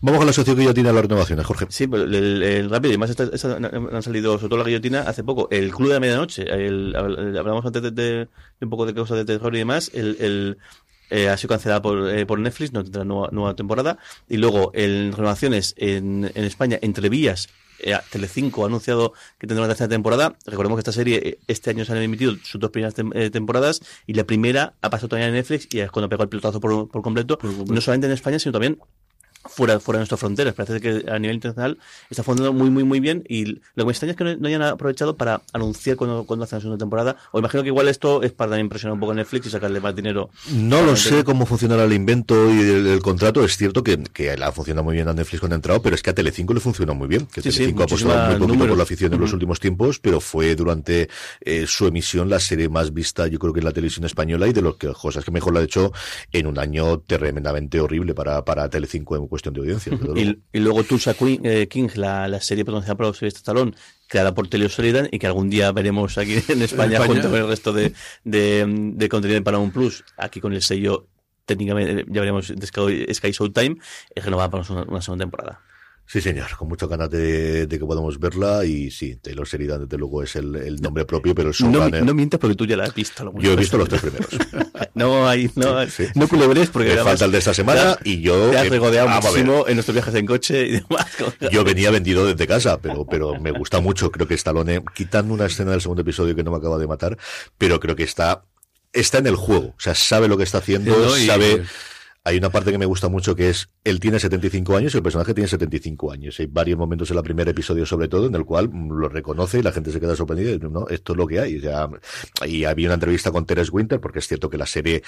Vamos con la asociación ya tiene las renovaciones, Jorge. Sí, pues el, rápido, y más han salido, sobre todo la guillotina, hace poco. El Club de la Medianoche, el, hablamos antes de, un poco de cosas de terror y demás. El, eh, ha sido cancelada por, eh, por Netflix, no tendrá nueva, nueva temporada. Y luego, en renovaciones en, en España, entre vías, eh, Telecinco ha anunciado que tendrá una tercera temporada. Recordemos que esta serie eh, este año se han emitido sus dos primeras temporadas y la primera ha pasado todavía en Netflix y es cuando pegó el pelotazo por, por completo, no solamente en España, sino también fuera, fuera de nuestras fronteras. Parece que a nivel internacional está funcionando muy, muy, muy bien y lo que me extraña es que no, hayan aprovechado para anunciar cuando, cuando hacen la segunda temporada. O imagino que igual esto es para impresionar un poco a Netflix y sacarle más dinero. No lo sé cómo funcionará el invento y el, contrato. Es cierto que, que la funciona muy bien a Netflix cuando ha entrado, pero es que a Telecinco le funcionó muy bien. Que Telecinco ha apostado muy poquito por la afición en los últimos tiempos, pero fue durante eh, su emisión la serie más vista, yo creo que en la televisión española y de los que cosas que mejor la ha hecho en un año tremendamente horrible para, para Telecinco en cuestión de audiencia. Y, luego Tulsa eh, King, la, serie pronunciada por Sylvester Stallone, creada por Telio Sheridan y que algún día veremos aquí en España, junto con el resto de, de, contenido de Paramount Plus, aquí con el sello técnicamente, ya veremos Sky, Sky Showtime, es renovada para una segunda temporada. Sí, señor, con muchas ganas de, que podamos verla y sí, Taylor Sheridan desde luego es el, nombre propio, pero el no, no mientas porque tú ya la has visto. Yo he visto los tres primeros. no hay, no, no culebres porque... Me falta el de esta semana y yo... Te has regodeado muchísimo en nuestros viajes en coche y demás. Yo venía vendido desde casa, pero, pero me gusta mucho, creo que Stallone, quitando una escena del segundo episodio que no me acaba de matar, pero creo que está está en el juego, o sea, sabe lo que está haciendo, sabe hay una parte que me gusta mucho que es, él tiene 75 años y el personaje tiene 75 años. Hay varios momentos en el primer episodio sobre todo en el cual lo reconoce y la gente se queda sorprendida y no, esto es lo que hay. y había una entrevista con Teres Winter porque es cierto que la serie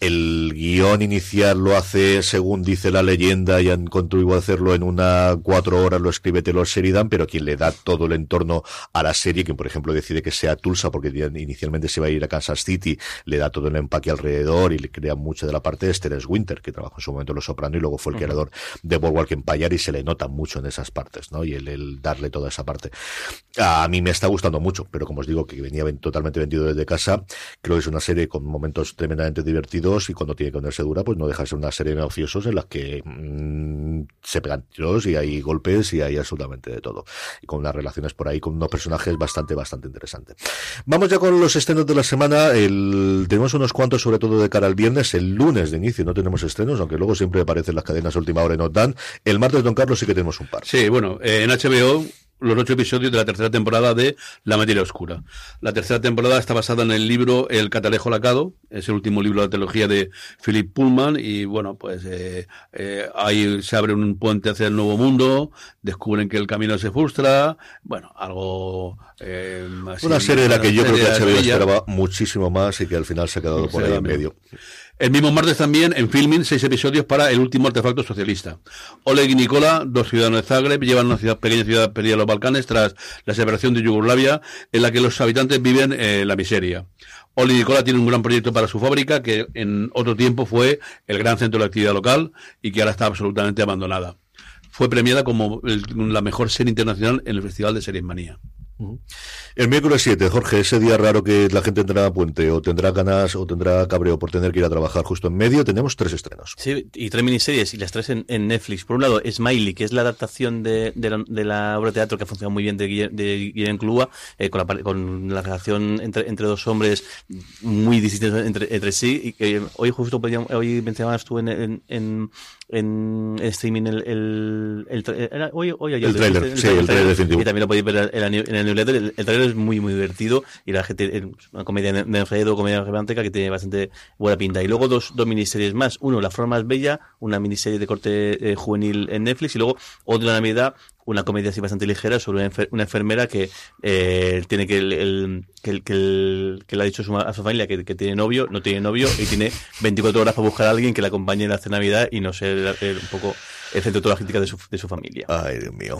el guion inicial lo hace según dice la leyenda y han contribuido a hacerlo en una cuatro horas lo escribe Taylor Sheridan pero quien le da todo el entorno a la serie quien por ejemplo decide que sea Tulsa porque inicialmente se va a ir a Kansas City le da todo el empaque alrededor y le crea mucho de la parte de Terence Winter que trabajó en su momento en Los Soprano y luego fue el creador de Boardwalk Empire y se le nota mucho en esas partes ¿no? y el, darle toda esa parte a mí me está gustando mucho pero como os digo que venía totalmente vendido desde casa creo que es una serie con momentos tremendamente divertidos y cuando tiene que ponerse dura, pues no deja de ser una serie de mafiosos en las que mm, se pegan tiros y hay golpes y hay absolutamente de todo. Y con unas relaciones por ahí con unos personajes bastante, bastante interesantes. Vamos ya con los estrenos de la semana. Tenemos unos cuantos, sobre todo de cara al viernes. El lunes de inicio no tenemos estrenos, aunque luego siempre aparecen las cadenas última hora y nos dan. El martes, don Carlos, sí que tenemos un par. Sí, bueno, en HBO los ocho episodios de la tercera temporada de La materia oscura. La tercera temporada está basada en el libro El catalejo lacado, es el último libro de la teología de Philip Pullman y bueno, pues eh, eh, ahí se abre un puente hacia el nuevo mundo, descubren que el camino se frustra, bueno, algo... Eh, Una serie de la que yo creo que HBO esperaba muchísimo más y que al final se ha quedado por ahí en medio. El mismo martes también, en Filming, seis episodios para El último artefacto socialista. Oleg y Nicola, dos ciudadanos de Zagreb, llevan una ciudad, pequeña ciudad perdida en los Balcanes tras la separación de Yugoslavia, en la que los habitantes viven eh, la miseria. Oleg y Nicola tienen un gran proyecto para su fábrica, que en otro tiempo fue el gran centro de la actividad local y que ahora está absolutamente abandonada. Fue premiada como la mejor serie internacional en el Festival de Series Manía. El miércoles 7, Jorge, ese día raro que la gente tendrá puente o tendrá ganas o tendrá cabreo por tener que ir a trabajar justo en medio, tenemos tres estrenos. Sí, y tres miniseries y las tres en, Netflix. Por un lado, Smiley, que es la adaptación de, la, obra de teatro que ha funcionado muy bien de, Guillermo Clua, eh, con, la, con la relación entre, entre dos hombres muy distintos entre, sí. Y que hoy justo hoy mencionabas tú en streaming el, el, el, hoy, hoy el, trailer, sí, el trailer definitivo. Y también lo podéis ver en, el newsletter. El, trailer es muy, muy divertido y la gente, es una comedia de enredo, comedia romántica que tiene bastante buena pinta. Y luego dos, dos miniseries más. Uno, La Forma Más Bella, una miniserie de corte eh, juvenil en Netflix y luego otra Navidad, una comedia así bastante ligera sobre una, enfermera que eh, tiene que el, que, que, que, le ha dicho a su familia que, tiene novio, no tiene novio y tiene 24 horas para buscar a alguien que la acompañe en la Navidad y no ser un poco el centro de toda la crítica de su, de su familia. Ay, Dios mío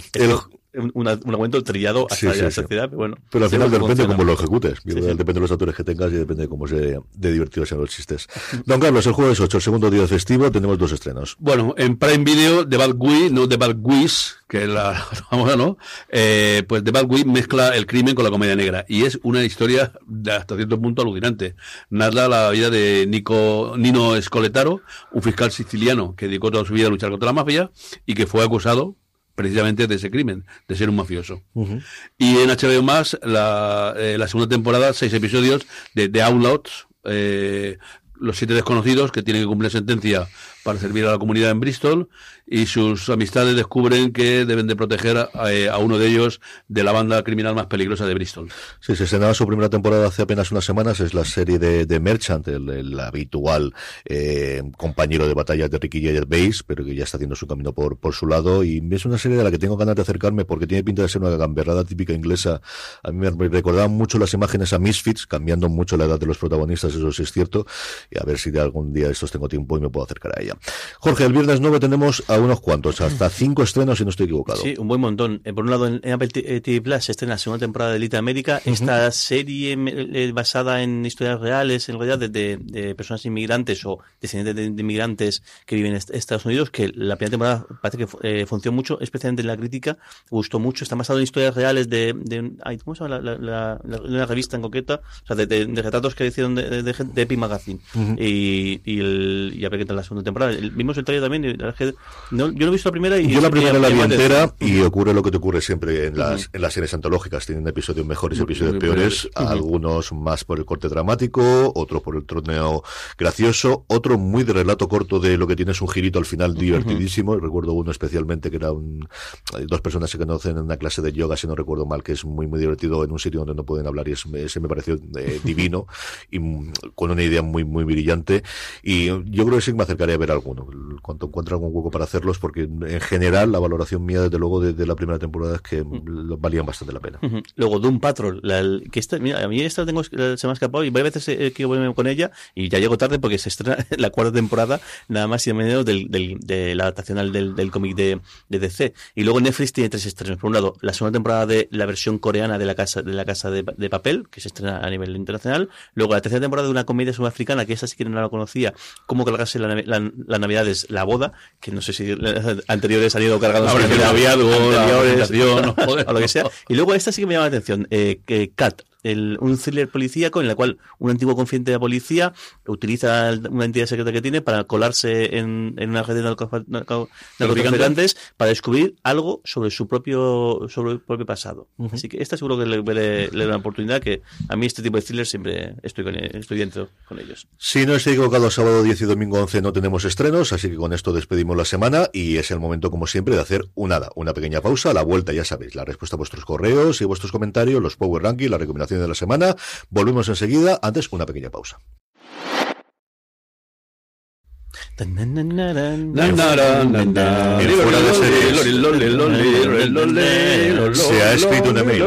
un, un trillado hasta la sociedad, pero bueno. Pero al final depende de cómo lo ejecutes. Depende de los actores que tengas y depende de cómo se de divertidos sean los chistes. Don Carlos, el jueves 8, el segundo día festivo, tenemos dos estrenos. Bueno, en Prime Video, The Bad Wii, no The Bad Wiz, que es la famosa, ¿no? Eh, pues The Bad Wii mezcla el crimen con la comedia negra y es una historia de hasta cierto punto alucinante. Narra la vida de Nico, Nino Escoletaro, un fiscal siciliano que dedicó toda su vida a luchar contra la mafia y que fue acusado precisamente de ese crimen, de ser un mafioso. Y en HBO más, la, eh, la, segunda temporada, seis episodios de The Outlaws, eh, los siete desconocidos que tienen que cumplir sentencia para servir a la comunidad en Bristol y sus amistades descubren que deben de proteger a, eh, uno de ellos de la banda criminal más peligrosa de Bristol. Sí, se estrenaba su primera temporada hace apenas unas semanas, es la serie de, Merchant, el, habitual eh, compañero de batalla de Ricky Gervais, pero que ya está haciendo su camino por, por su lado y es una serie de la que tengo ganas de acercarme porque tiene pinta de ser una gamberrada típica inglesa. A mí me recordaban mucho las imágenes a Misfits, cambiando mucho la edad de los protagonistas, eso sí es cierto, y a ver si de algún día estos tengo tiempo y me puedo acercar a ella. Jorge, el viernes 9 tenemos a unos cuantos, hasta cinco estrenos si no estoy equivocado. Sí, un buen montón. Eh, por un lado, en Apple TV eh, Plus se estrena la segunda temporada de Elite América. Esta serie eh, basada en historias reales, en realidad, de, personas inmigrantes o descendientes de, inmigrantes que viven en Estados Unidos, que la primera temporada parece que funcionó mucho, especialmente en la crítica, gustó mucho. Está basado en historias reales de, ¿cómo se llama? La, una revista en concreta, o sea, de, retratos que hicieron de, de, Epic Magazine. Y, y, el, y a ver qué tal la segunda temporada Vimos el trailer también. No, yo no he visto la primera y yo la primera la vi entera y ocurre lo que te ocurre siempre en las, en las series antológicas. Tienen episodios mejores y episodios peores. Algunos más por el corte dramático, otros por el torneo gracioso, otro muy de relato corto de lo que tienes un girito al final divertidísimo. Recuerdo uno especialmente que era un, dos personas se conocen en una clase de yoga, si no recuerdo mal, que es muy, muy divertido en un sitio donde no pueden hablar y ese me pareció eh, divino y con una idea muy, muy brillante. Y yo creo que sí me acercaré a ver alguno, cuando encuentre algún hueco para hacerlos, porque en general la valoración mía, desde luego, de, la primera temporada es que valían bastante la pena. Luego, Doom Patrol, que esta, mira, a mí esta tengo, se me ha escapado y varias veces eh, que voy con ella y ya llego tarde porque se estrena la cuarta temporada, nada más y menos del, del, de la adaptación del, del cómic de, de, DC. Y luego Netflix tiene tres estrenos. Por un lado, la segunda temporada de la versión coreana de la casa de la casa de, papel, que se estrena a nivel internacional. Luego la tercera temporada de una comedia sudafricana, que esa sí que no la conocía, cómo cargarse la, la, la Navidad es la boda, que no sé si anteriores han ido cargados la Navidad o lo que sea. Y luego esta sí que me llama la atención, eh, que Cat, el, un thriller policíaco en el cual un antiguo confidente de la policía utiliza una entidad secreta que tiene para colarse en, en una red de narcotraficantes para descubrir algo sobre su propio sobre el propio pasado. Así que esta seguro que le, le, le, da una oportunidad que a mí este tipo de thrillers siempre estoy con, estoy dentro con ellos. Si no estoy equivocado, sábado 10 y domingo 11 no tenemos estrenos, así que con esto despedimos la semana y es el momento, como siempre, de hacer una, una pequeña pausa. A la vuelta, ya sabéis, la respuesta a vuestros correos y vuestros comentarios, los Power Ranking, la recomendación de la semana. Volvemos enseguida. Antes, una pequeña pausa. Se ha escrito una mail.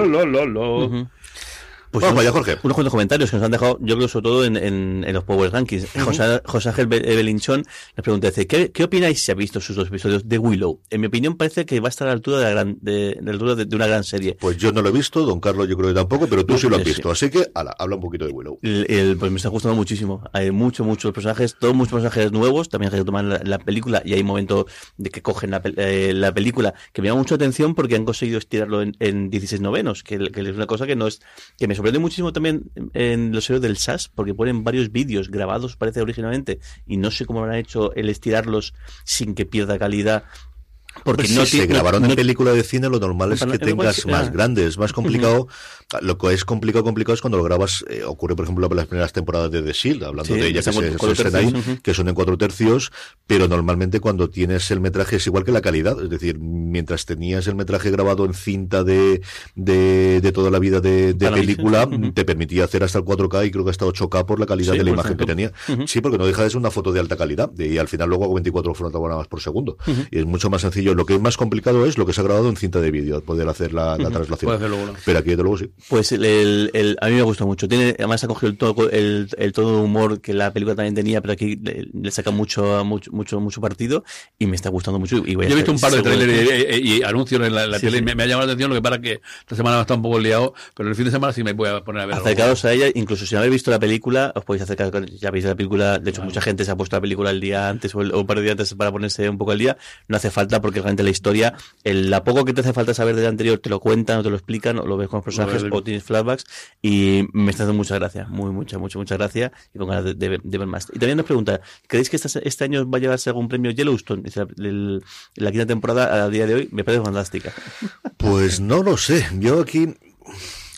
Pues Vamos unos, Jorge. Unos cuantos comentarios que nos han dejado, yo creo, sobre todo en, en, en los Power Rankings. José, José Ángel Belinchón nos pregunta, dice, ¿qué, ¿qué opináis si ha visto sus dos episodios de Willow? En mi opinión parece que va a estar a la altura de, la gran, de, de, altura de, de, una gran serie. Pues yo no lo he visto, don Carlos yo creo que tampoco, pero tú sí lo has visto. Así que, ala, habla un poquito de Willow. El, el, pues me está gustando muchísimo. Hay mucho, muchos personajes, todos muchos personajes nuevos, también que toman la, la, película y hay momentos de que cogen la, eh, la, película que me llama mucho atención porque han conseguido estirarlo en, en 16 novenos, que, que es una cosa que no es, que me sorprende muchísimo también en los héroes del SAS, porque ponen varios vídeos grabados, parece originalmente, y no sé cómo lo han hecho el estirarlos sin que pierda calidad porque pues no si se grabaron en película de cine, lo normal es que tengas más grandes, más complicado. Lo que es complicado, complicado es cuando lo grabas, eh, ocurre por ejemplo en las primeras temporadas de The Shield, hablando de ella que se, ahí, que son en cuatro tercios, pero normalmente cuando tienes el metraje es igual que la calidad, es decir, mientras tenías el metraje grabado en cinta de, de, de toda la vida de, de película, te permitía hacer hasta el 4K y creo que hasta 8K por la calidad de la imagen que tenía. Sí, porque no deja de ser una foto de alta calidad, y al final luego hago 24 fotogramas por segundo, y es mucho más sencillo. Lo que es más complicado es lo que se ha grabado en cinta de vídeo, poder hacer la, la traslación. Pero aquí, de luego, sí. Pues el, el, el, a mí me gusta mucho. Tiene, además ha cogido el tono, el, el tono de humor que la película también tenía, pero aquí le, le saca mucho, mucho, mucho, mucho partido y me está gustando mucho. Y voy Yo he visto un par de trailers y, y, anuncios en la, la sí, tele sí. Me, me, ha llamado la atención, lo que para que esta semana está un poco liado, pero el fin de semana sí me voy a poner a ver. Acercados a ella, incluso si no habéis visto la película, os podéis acercar, ya veis la película, de hecho vale. mucha gente se ha puesto la película el día antes o, el, o un par de días antes para ponerse un poco al día, no hace falta porque realmente la historia el, la poco que te hace falta saber del anterior te lo cuentan o te lo explican o lo ves con los personajes o tienes flashbacks y me está dando mucha gracia, muy, mucha, mucha, mucha gracia y con ganas de, de, de ver más. Y también nos pregunta, ¿creéis que este, este año va a llevarse algún premio Yellowstone? Dice, el, la quinta temporada a día de hoy me parece fantástica. Pues no lo sé, yo aquí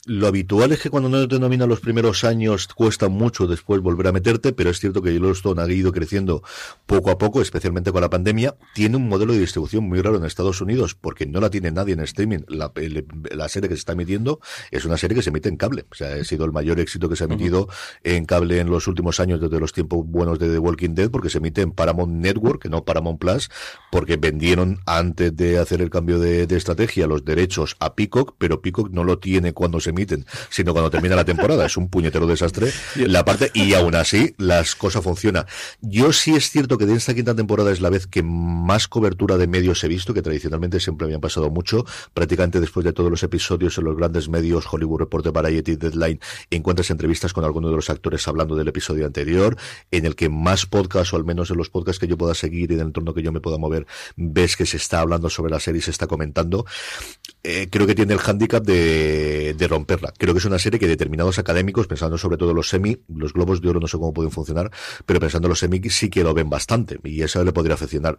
lo habitual es que cuando no te nominan los primeros años cuesta mucho después volver a meterte, pero es cierto que Yellowstone ha ido creciendo poco a poco, especialmente con la pandemia. Tiene un modelo de distribución muy raro en Estados Unidos porque no la tiene nadie en streaming. La, la serie que se está emitiendo es una serie que se emite en cable. O sea, ha sido el mayor éxito que se ha emitido uh -huh. en cable en los últimos años desde los tiempos buenos de The Walking Dead porque se emite en Paramount Network, que no Paramount Plus, porque vendieron antes de hacer el cambio de, de estrategia los derechos a Peacock, pero Peacock no lo tiene cuando se emiten, sino cuando termina la temporada. Es un puñetero desastre la parte, y aún así las cosas funcionan. Yo sí es cierto que de esta quinta temporada es la vez que más cobertura de medios he visto, que tradicionalmente siempre habían pasado mucho. Prácticamente después de todos los episodios en los grandes medios, Hollywood Reporter, Variety, Deadline, encuentras entrevistas con algunos de los actores hablando del episodio anterior, en el que más podcasts, o al menos en los podcasts que yo pueda seguir y en el entorno que yo me pueda mover, ves que se está hablando sobre la serie y se está comentando. Eh, creo que tiene el hándicap de, de romperla. Creo que es una serie que determinados académicos, pensando sobre todo los semi, los globos de oro no sé cómo pueden funcionar, pero pensando los semi sí que lo ven bastante y eso le podría afeccionar.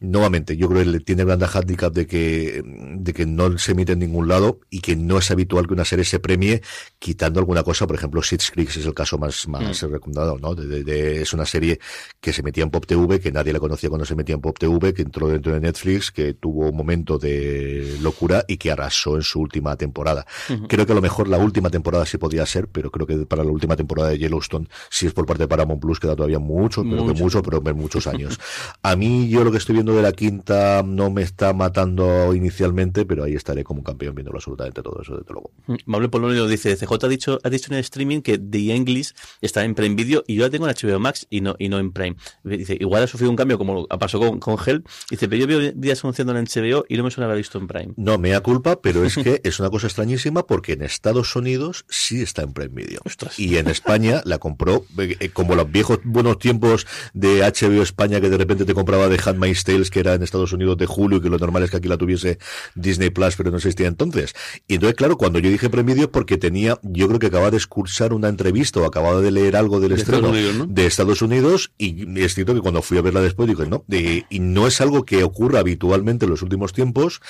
Nuevamente, yo creo que tiene gran handicap de que, de que no se emite en ningún lado y que no es habitual que una serie se premie quitando alguna cosa, por ejemplo, Six Creek es el caso más, más mm. recomendado, ¿no? De, es una serie que se metía en Pop TV, que nadie la conocía cuando se metía en Pop TV, que entró dentro de Netflix, que tuvo un momento de locura y que arrasó en su última temporada. Creo que a lo mejor la última temporada sí podía ser, pero creo que para la última temporada de Yellowstone, si es por parte de Paramount Plus, queda todavía mucho, pero que mucho, pero muchos años. a mí, yo lo que estoy viendo de la quinta no me está matando inicialmente, pero ahí estaré como un campeón viéndolo absolutamente todo eso, desde luego. Manuel Polonio dice, CJ ha dicho, ha dicho en el streaming que The English está en Prime Video y yo la tengo en HBO Max y no, y no en Prime. Dice, igual ha sufrido un cambio como pasó con, con Hell. Dice, pero yo veo días anunciando en HBO y no me suena haber visto en Prime. No, me da culpa, pero es que es una cosa extrañísima porque en Estados Unidos sí está en Prime Video. Y en España la compró, eh, como los viejos buenos tiempos de HBO España que de repente te compraba de Handmaid's Tales, que era en Estados Unidos de julio y que lo normal es que aquí la tuviese Disney Plus, pero no existía entonces. Y entonces, claro, cuando yo dije Prime Video porque tenía, yo creo que acababa de escuchar una entrevista o acababa de leer algo del estreno de Estados Unidos y es cierto que cuando fui a verla después digo, no, y no es algo que ocurra habitualmente en los últimos tiempos.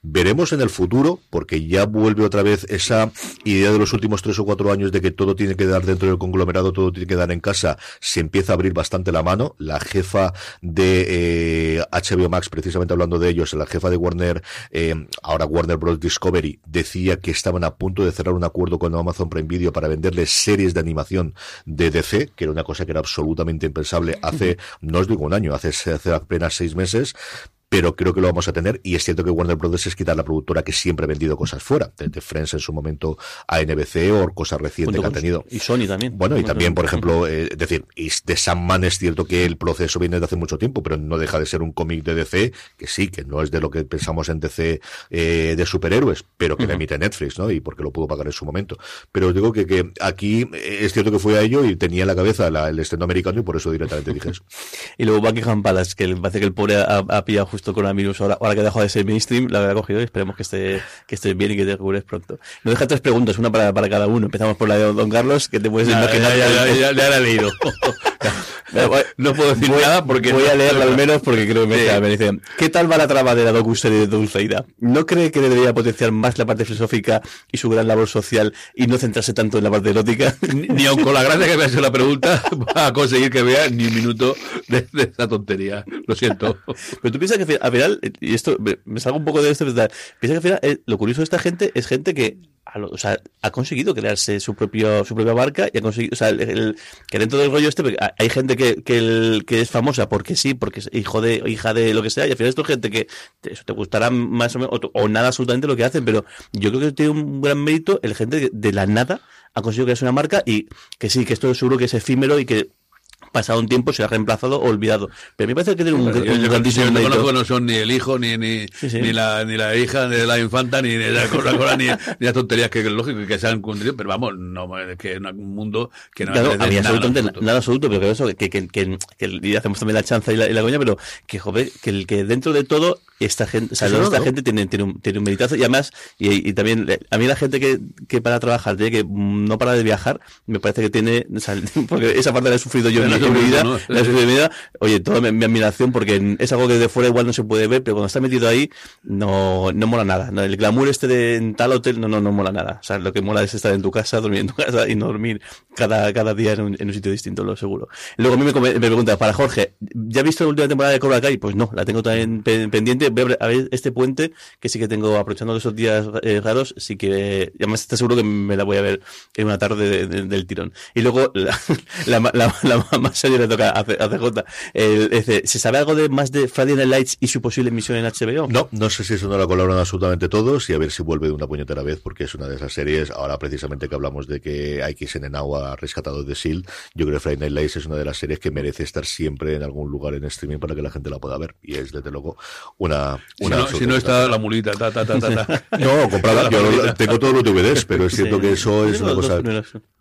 Veremos en el futuro, porque ya vuelve otra vez esa idea de los últimos tres o cuatro años de que todo tiene que dar dentro del conglomerado, todo tiene que dar en casa, se empieza a abrir bastante la mano. La jefa de HBO eh, Max, precisamente hablando de ellos, la jefa de Warner, eh, ahora Warner Bros. Discovery, decía que estaban a punto de cerrar un acuerdo con Amazon Prime Video para venderles series de animación de DC, que era una cosa que era absolutamente impensable hace, no os digo un año, hace, hace apenas seis meses, pero creo que lo vamos a tener y es cierto que Warner Bros. es quitar la productora que siempre ha vendido cosas fuera, desde Friends en su momento a NBC o cosas recientes que han tenido. Y Sony también. Bueno, y también, por ejemplo, eh, es decir, de Sandman es cierto que el proceso viene de hace mucho tiempo, pero no deja de ser un cómic de DC, que sí, que no es de lo que pensamos en DC eh, de superhéroes, pero que le emite Netflix, ¿no? Y porque lo pudo pagar en su momento. Pero os digo que, que aquí eh, es cierto que fue a ello y tenía en la cabeza el estreno americano y por eso directamente dije eso. y luego Buckingham Palace, que parece que el pobre ha, ha pillado justo con Amirus ahora, ahora que dejado de ser mainstream, la habrá cogido y esperemos que esté, que esté bien y que te recupres pronto. Nos deja tres preguntas, una para, para cada uno. Empezamos por la de Don Carlos, que te puedes imaginar. Ya, ya, ya, la he leído. no puedo decir nada porque... Voy a leerla al menos porque creo que me, me dice, ¿qué tal va la trama de la docu-serie de Dulceida? ¿No cree que debería potenciar más la parte filosófica y su gran labor social y no centrarse tanto en la parte erótica? ni, ni aun con la gracia que me ha hecho la pregunta va a conseguir que vea ni un minuto de, de esa tontería. Lo siento. Pero tú piensas que al final y esto me, salgo un poco de esto, piensa que al final eh, lo curioso de esta gente es gente que o sea, ha conseguido crearse su propio su propia marca y ha conseguido, o sea, el, que dentro del rollo este hay gente que, que, que, es famosa porque sí, porque es hijo de hija de lo que sea y al final esto es gente que te, te gustará más o menos o, nada absolutamente lo que hacen, pero yo creo que tiene un gran mérito el gente de la nada ha conseguido crearse una marca y que sí, que esto seguro que es efímero y que pasado un tiempo se ha reemplazado o olvidado. Pero me parece que tiene un, yo, grandísimo yo, conozco no son ni el hijo, ni ni, ni, la, ni la hija, ni la infanta, ni, la cosa, ni, ni las tonterías que es lógico que se han cumplido, pero vamos, no, que es un mundo que no claro, a mí absolutamente nada, absoluto, pero que eso, que, que, que, que, hacemos también la chanza y la, y la coña, pero que joder, que el que dentro de todo esta gente, o sea, esta gente tiene, tiene, un, tiene un meditazo y además, y, y, también, a mí la gente que, que para trabajar tiene que no para de viajar, me parece que tiene, o sea, porque esa parte la he sufrido yo vida, la en mi vida, oye, toda mi, admiración porque es algo que de fuera igual no se puede ver, pero cuando está metido ahí, no, no mola nada. El glamour este de en tal hotel, no, no, no mola nada. O sea, lo que mola es estar en tu casa, dormir en tu casa y no dormir cada, cada día en un, en un sitio distinto, lo seguro. Luego a mí me, me pregunta, para Jorge, ¿ya has visto la última temporada de Cobra Kai? Pues no, la tengo también pendiente a ver este puente que sí que tengo, aprovechando esos días eh, raros, sí que, además está seguro que me la voy a ver en una tarde del tirón. Y luego, la, la, la, más seria le toca a, CJ. ¿Se sabe algo de más de Friday Night Lights y su posible emisión en HBO? No, no sé si eso no lo colaboran absolutamente todos y a ver si vuelve de una puñetera vez, porque es una de esas series, ahora precisamente que hablamos de que hay que en agua rescatado de SEAL, yo creo que Friday Night Lights es una de las series que merece estar siempre en algún lugar en streaming para que la gente la pueda ver. Y es, desde luego, una, una si no está la mulita, ta, ta, ta, ta, No, comprada, yo tengo todos los DVDs, pero es cierto que eso es una cosa...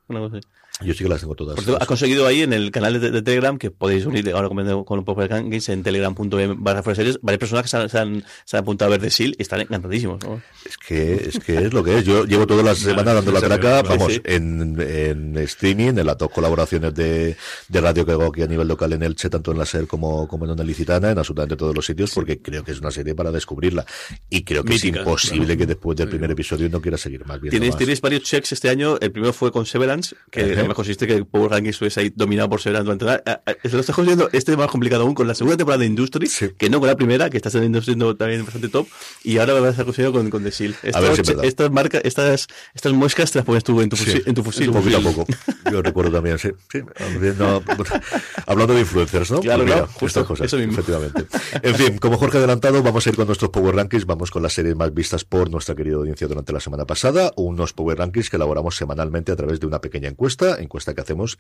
Una cosa. Yo sí que las tengo todas. Por cierto, has conseguido ahí en el canal de, de Telegram, que podéis unir ahora con, con Power Games en telegram.m barra de series, varias personas que se han, se han, se han apuntado a ver de SEAL y están encantadísimos. ¿no? Es que, es que es lo que es. Yo llevo todas las semanas dando la traca, vamos, sí. en, en streaming, en las dos colaboraciones de, de radio que hago aquí a nivel local en Elche, tanto en la SER como, como en Onda Licitana, en absolutamente todos los sitios, porque creo que es una serie para descubrirla. Y creo que Mítica, es imposible claro. que después del primer episodio no quiera seguir más bien. Tienes, tienes varios checks este año. El primero fue con Severance, que. Además consiste que Power Rankings estuviese ahí dominado por Severance durante la... ah, Lo estás consiguiendo este es más complicado aún con la segunda temporada de Industry, Sí. que no con la primera, que está siendo siendo también bastante top, y ahora vas a conseguir con, con The Seal. A ver si estas, marcas, estas, estas muescas te las pones tú en tu fusil. En tu fusil. Poquito a poco. Yo recuerdo también, sí. sí no, hablando de influencers, ¿no? Claro, Pues mira, justo, estas cosas, eso mismo. efectivamente. En fin, como Jorge ha adelantado, vamos a ir con nuestros Power Rankings, vamos con las series más vistas por nuestra querida audiencia durante la semana pasada, unos Power Rankings que elaboramos semanalmente a través de una pequeña encuesta, encuesta que hacemos,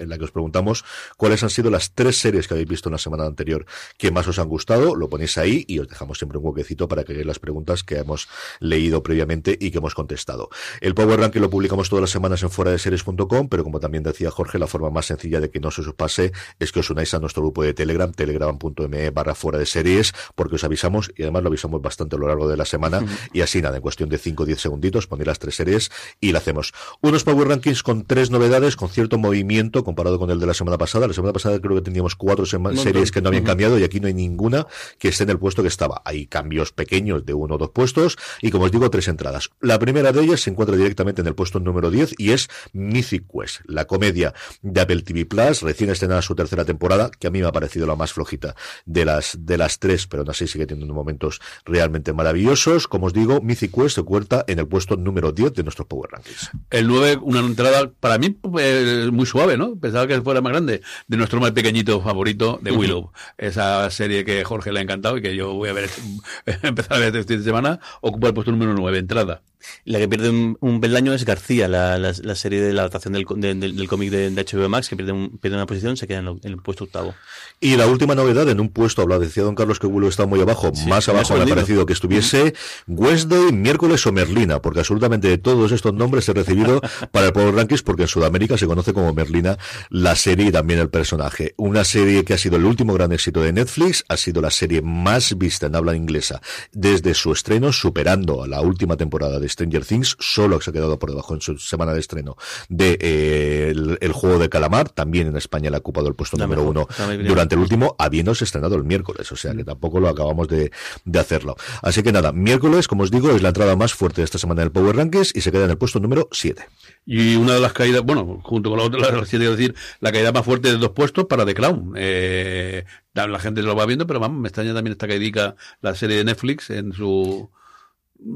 en la que os preguntamos cuáles han sido las tres series que habéis visto en la semana anterior que más os han gustado, lo ponéis ahí y os dejamos siempre un huequecito para que hagáis las preguntas que hemos leído previamente y que hemos contestado. El Power Ranking lo publicamos todas las semanas en fuera de series.com, pero como también decía Jorge, la forma más sencilla de que no se os pase es que os unáis a nuestro grupo de Telegram, telegram.me barra fuera de series, porque os avisamos y además lo avisamos bastante a lo largo de la semana y así nada, en cuestión de 5 o 10 segunditos ponéis las tres series y la hacemos. Unos Power Rankings con tres novedades, con cierto movimiento comparado con el de la semana pasada. La semana pasada creo que teníamos cuatro series que no habían cambiado y aquí no hay ninguna que esté en el puesto que estaba. Hay cambios pequeños de uno o dos puestos y como os digo, tres entradas. La primera de ellas se encuentra directamente en el puesto número 10 y es Mythic Quest, la comedia de Apple TV Plus, recién estrenada su tercera temporada, que a mí me ha parecido la más flojita de las, de las tres, pero aún así sigue teniendo momentos realmente maravillosos. Como os digo, Mythic Quest se cuenta en el puesto número 10 de nuestros Power Rankings. El 9, una entrada para mí pues, muy suave, ¿no? Pensaba que fuera más grande. De nuestro más pequeñito favorito, de Willow. Esa serie que Jorge le ha encantado y que yo voy a ver, empezar a ver este fin de semana, ocupa el puesto número 9, entrada. La que pierde un, un peldaño es García, la, la, la serie de la adaptación del, de- del, del cómic de, de HBO Max, que pierde, un- pierde una posición, se queda en, lo- en el puesto octavo. Y la última novedad, en un puesto, hablaba, decía don Carlos que Willow está muy abajo, Sí, más abajo me ha parecido que estuviese Wednesday, miércoles o Merlina, porque absolutamente de todos estos nombres he recibido para el Power Rankings, porque en Sudamérica se conoce como Merlina la serie y también el personaje. Una serie que ha sido el último gran éxito de Netflix, ha sido la serie más vista en habla inglesa desde su estreno, superando a la última temporada de Stranger Things, solo se ha quedado por debajo en su semana de estreno de eh, el, el juego de calamar, también en España le ha ocupado el puesto La número mejor, uno durante el último, habiéndose estrenado el miércoles, o sea que tampoco lo acabamos de, de hacerlo. Así que nada, miércoles, como os digo, es la entrada más fuerte de esta semana del Power Rankings y se queda en el puesto número 7. Y una de las caídas, bueno, junto con la otra, la, la, quiero decir, la caída más fuerte de dos puestos para The Crown. Eh, la gente lo va viendo, pero vamos, me extraña también esta caídica, la serie de Netflix en su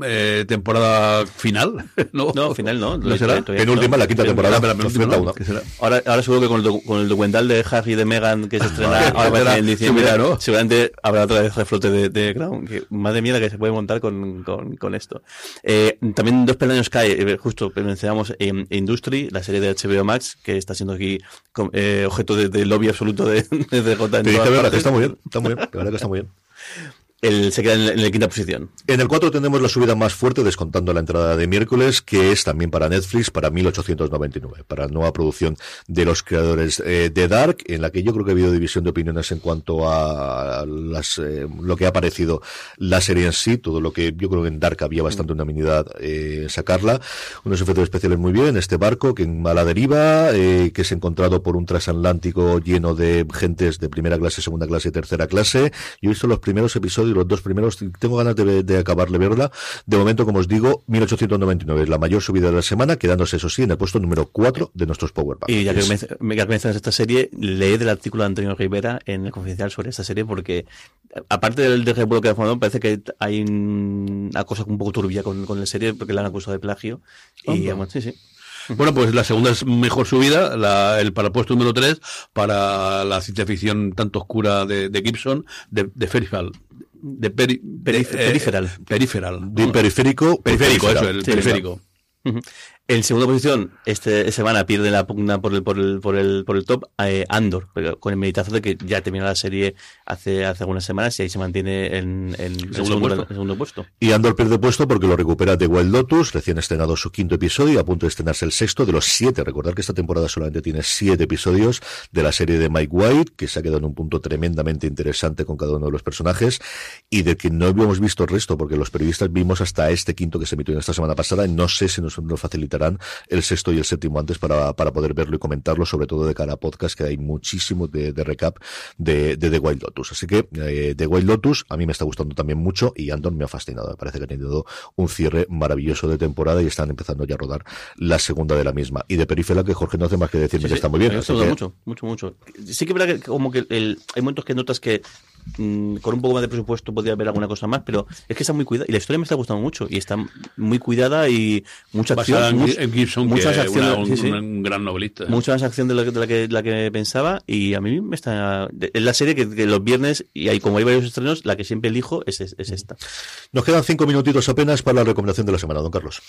eh, temporada final. No, No, final no. ¿No será? Penúltima, la quinta temporada, la penúltima, ¿no? una. ¿Qué será? Ahora, ahora seguro que con el, con el documental de Harry y de Meghan que se estrena ahora parece será- en diciembre, ¿no? seguramente habrá otra vez reflote de, de Crown. Que madre mía la que se puede montar con, con, con esto. Eh, también dos peldaños cae, eh, justo mencionamos eh, Industry, la serie de HBO Max, que está siendo aquí eh, objeto de, de lobby absoluto de, de en Te todas que está muy bien, está muy bien, la verdad que está muy bien. Él se queda en la, en la quinta posición. En el 4 tenemos la subida más fuerte, descontando la entrada de miércoles, que es también para Netflix, para 1899, para la nueva producción de los creadores eh, de Dark, en la que yo creo que ha habido división de opiniones en cuanto a las, eh, lo que ha parecido la serie en sí, todo lo que yo creo que en Dark había bastante unanimidad eh, sacarla. Unos efectos especiales muy bien, este barco que en mala deriva, eh, que es encontrado por un transatlántico lleno de gentes de primera clase, segunda clase y tercera clase. Yo he visto los primeros episodios, los dos primeros, tengo ganas de, de acabar de verla. De momento, como os digo, 1899 es la mayor subida de la semana, quedándose eso sí en el puesto número 4 de nuestros Power Y ya que, Rankings. me, ya que mencionas esta serie, leed el artículo de Antonio Rivera en el Confidencial sobre esta serie porque, aparte del de revuelo que ha formado, parece que hay un- una cosa un poco turbia con, con la serie porque la han acusado de plagio. Y, bueno, sí, sí. Bueno, pues la segunda es mejor subida, la, el para el puesto número 3 para la ciencia ficción tanto oscura de, de Gibson, de, de. De peri- Perif- eh, Peripheral. Peripheral. De periférico, Periférico, eso, el Sí, periférico. Ujú. En segunda posición, este semana pierde la pugna por el, por el, por el, por el top eh, Andor, con el meditazo de que ya terminó la serie hace, hace algunas semanas y ahí se mantiene en, en el, segundo, segundo, puesto. Y Andor pierde puesto porque lo recupera de Wild Lotus, recién estrenado su quinto episodio, a punto de estrenarse el sexto de los siete. Recordar que esta temporada solamente tiene siete episodios de la serie de Mike White, que se ha quedado en un punto tremendamente interesante con cada uno de los personajes y de que no habíamos visto el resto, porque los periodistas vimos hasta este quinto que se emitió en esta semana pasada no sé si nos, nos el sexto y el séptimo antes para, para poder verlo y comentarlo, sobre todo de cara a podcast, que hay muchísimo de, recap de, de, The Wild Lotus. Así que eh, The Wild Lotus a mí me está gustando también mucho y Andor me ha fascinado. Me parece que ha tenido un cierre maravilloso de temporada y están empezando ya a rodar la segunda de la misma. Y de Perifera, que Jorge no hace más que decirme que está muy bien. Me mucho, mucho, mucho. Sí que es verdad que como que el, hay momentos que notas que Mm, con un poco más de presupuesto podría haber alguna cosa más, pero es que está muy cuidada y la historia me está gustando mucho y está muy cuidada y mucha acción. en Gibson, muchas acciones, un, gran novelista. Mucha más acción de la, que, la que pensaba y a mí me está. Es la serie que, los viernes, y hay como hay varios estrenos, la que siempre elijo es, es esta. Nos quedan cinco minutitos apenas para la recomendación de la semana, don Carlos.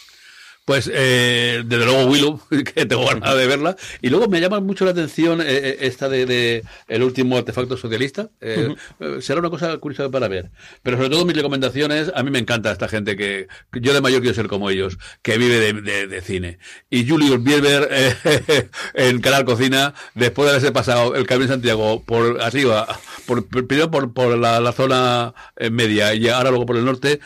Pues eh, desde luego Willow, que tengo ganas de verla. Y luego me llama mucho la atención eh, eh, esta de, el último artefacto socialista. Será una cosa curiosa para ver. Pero sobre todo mis recomendaciones, a mí me encanta esta gente que, yo de mayor quiero ser como ellos, que vive de, cine. Y Julius Bierber en Canal Cocina, después de haberse pasado el Camino Santiago por arriba, por, primero por, por la, zona media y ahora luego por el norte,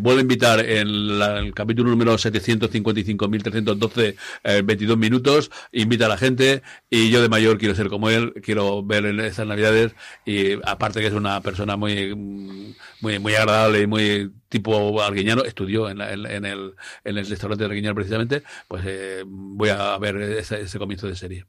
vuelve a invitar en el capítulo número 700 55.312 eh, 22 minutos, invita a la gente y yo de mayor quiero ser como él, quiero ver en estas navidades y aparte que es una persona muy muy muy agradable y muy tipo arguiñano, estudió en, el, en el restaurante de arguiñano precisamente, pues eh, voy a ver ese comienzo de serie.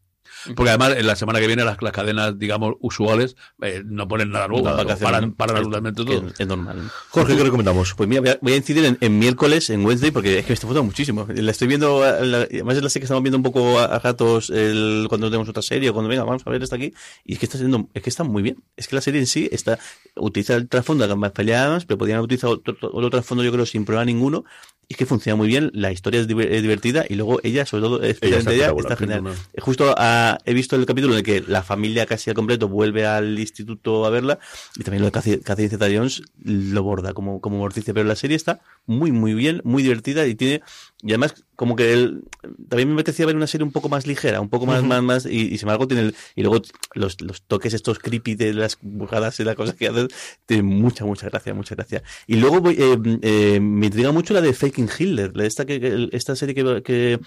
Porque además, en la semana que viene, las, cadenas, digamos, usuales eh, no ponen nada nuevo. para, para, todo. Es, normal. Jorge, ¿qué recomendamos? Pues mira, voy a, incidir en, miércoles, en Wednesday, porque es que me está gustando muchísimo. La estoy viendo, además es la serie que estamos viendo un poco a, ratos el, cuando tenemos otra serie, o cuando venga, vamos a ver esta aquí. Y es que está siendo, es que está muy bien. Es que la serie en sí está, utiliza el trasfondo de gambas peleadas, pero podrían utilizar otro, otro trasfondo, yo creo, sin problema ninguno es que funciona muy bien, la historia es, divertida y luego ella, sobre todo, especialmente ella, está, genial. Justo ah, he visto el capítulo de que la familia casi al completo vuelve al instituto a verla y también lo de Catherine Zeta Jones lo borda como, como morticia, pero la serie está muy, muy bien, muy divertida y tiene, y además como que él, también me apetecía ver una serie un poco más ligera, un poco más, más, más, y, y sin embargo tiene el, y luego los, los toques estos creepy de las bujadas y las cosas que hacen, tiene mucha, mucha gracia, mucha gracia. Y luego eh, eh, me intriga mucho la de Faking Hitler, esta, que, esta serie que, que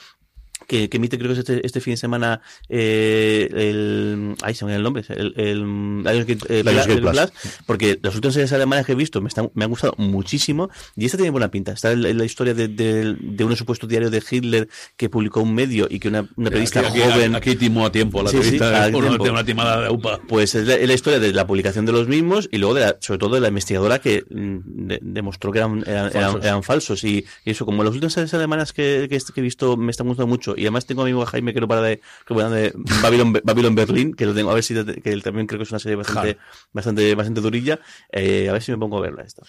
que, que, emite creo que es este, este fin de semana eh, el ay se me el nombre el, el, el, porque las últimas series alemanas que he visto me, están, me han gustado muchísimo y esta tiene buena pinta. Está en la historia de, de, de, un supuesto diario de Hitler que publicó un medio y que una, una periodista joven aquí, timó a tiempo la periodista una timada de UPA. Pues es la, historia de la publicación de los mismos y luego de la, sobre todo de la investigadora que mm, demostró que eran, eran, eran, falsos. Y, eso como las últimas series alemanas que, que, he visto me están gustando mucho y además tengo a mi amigo Jaime que no para de, que de Babylon, Babylon Berlin, que lo tengo, a ver si, que él también creo que es una serie bastante, bastante, bastante durilla, eh, a ver si me pongo a verla esta.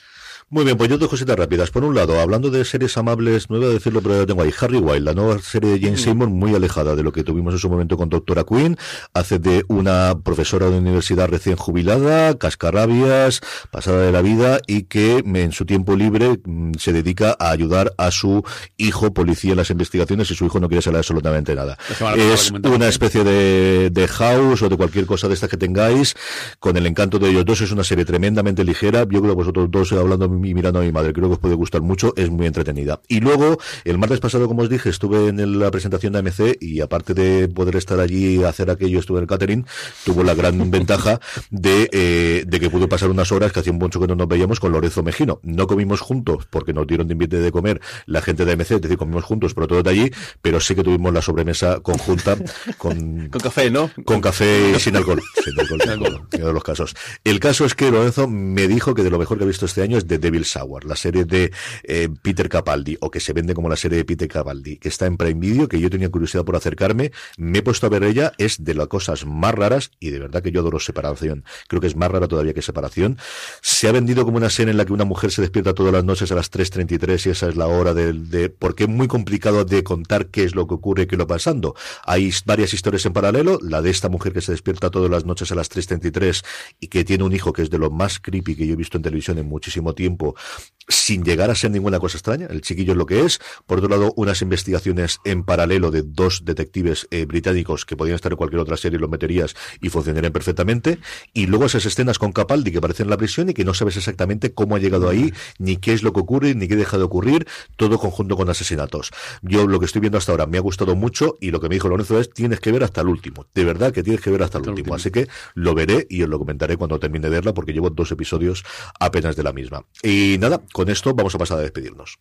Muy bien, pues yo dos cositas rápidas. Por un lado, hablando de series amables, no voy a decirlo, pero ya tengo ahí. Harry Wild, la nueva serie de Jane mm. Seymour, muy alejada de lo que tuvimos en su momento con Doctora Queen. Hace de una profesora de universidad recién jubilada, cascarrabias, pasada de la vida y que en su tiempo libre mm, se dedica a ayudar a su hijo policía en las investigaciones y su hijo no quiere absolutamente nada. Es una especie de, de house o de cualquier cosa de esta que tengáis, con el encanto de ellos dos. Es una serie tremendamente ligera. Yo creo que vosotros dos hablando y mirando a mi madre. Creo que os puede gustar mucho, es muy entretenida. Y luego, el martes pasado, como os dije, estuve en la presentación de AMC y aparte de poder estar allí hacer aquello, estuve en el catering, tuvo la gran ventaja de, eh, de que pudo pasar unas horas que hacía mucho que no nos veíamos con Lorenzo Mejino. No comimos juntos porque nos dieron de invite de comer la gente de AMC, es decir, comimos juntos, pero todo de allí, pero sí que tuvimos la sobremesa conjunta con, con café, ¿no? Con café sin alcohol. sin alcohol, sin alcohol de los casos. El caso es que Lorenzo me dijo que de lo mejor que ha visto este año es The Devil Hour, la serie de eh, Peter Capaldi, o que se vende como la serie de Peter Capaldi, que está en Prime Video, que yo tenía curiosidad por acercarme, me he puesto a ver ella, es de las cosas más raras, y de verdad que yo adoro separación. Creo que es más rara todavía que separación. Se ha vendido como una serie en la que una mujer se despierta todas las noches a las 3.33 y esa es la hora de, de, porque es muy complicado de contar qué es lo que ocurre y qué lo pasando. Hay varias historias en paralelo, la de esta mujer que se despierta todas las noches a las 3.33 y que tiene un hijo que es de lo más creepy que yo he visto en televisión en muchísimo tiempo, sin llegar a ser ninguna cosa extraña. El chiquillo es lo que es. Por otro lado, unas investigaciones en paralelo de dos detectives eh, británicos que podían estar en cualquier otra serie, los meterías y funcionarían perfectamente. Y luego esas escenas con Capaldi que aparecen en la prisión y que no sabes exactamente cómo ha llegado ahí, ni qué es lo que ocurre, ni qué deja de ocurrir, todo conjunto con asesinatos. Yo lo que estoy viendo hasta ahora me ha gustado mucho y lo que me dijo Lorenzo es tienes que ver hasta el último. De verdad que tienes que ver hasta el, último. último. Así que lo veré y os lo comentaré cuando termine de verla porque llevo dos episodios apenas de la misma. Y nada, con esto vamos a pasar a despedirnos.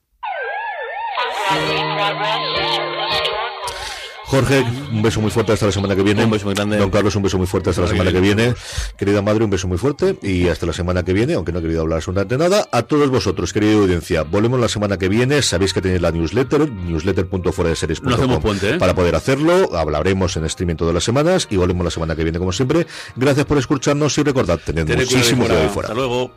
Jorge, un beso muy fuerte hasta la semana que viene. Un beso muy grande. Don Carlos, un beso muy fuerte hasta la semana que viene. Querida madre, un beso muy fuerte y hasta la semana que viene, aunque no he querido hablar absolutamente nada. A todos vosotros, querida audiencia, volvemos la semana que viene. Sabéis que tenéis la newsletter, newsletter.fueradeseries.com no hacemos puente, ¿eh? para poder hacerlo. Hablaremos en streaming todas las semanas y volvemos la semana que viene, como siempre. Gracias por escucharnos y recordad, tened muchísimo cuidado ahí fuera. Hasta luego.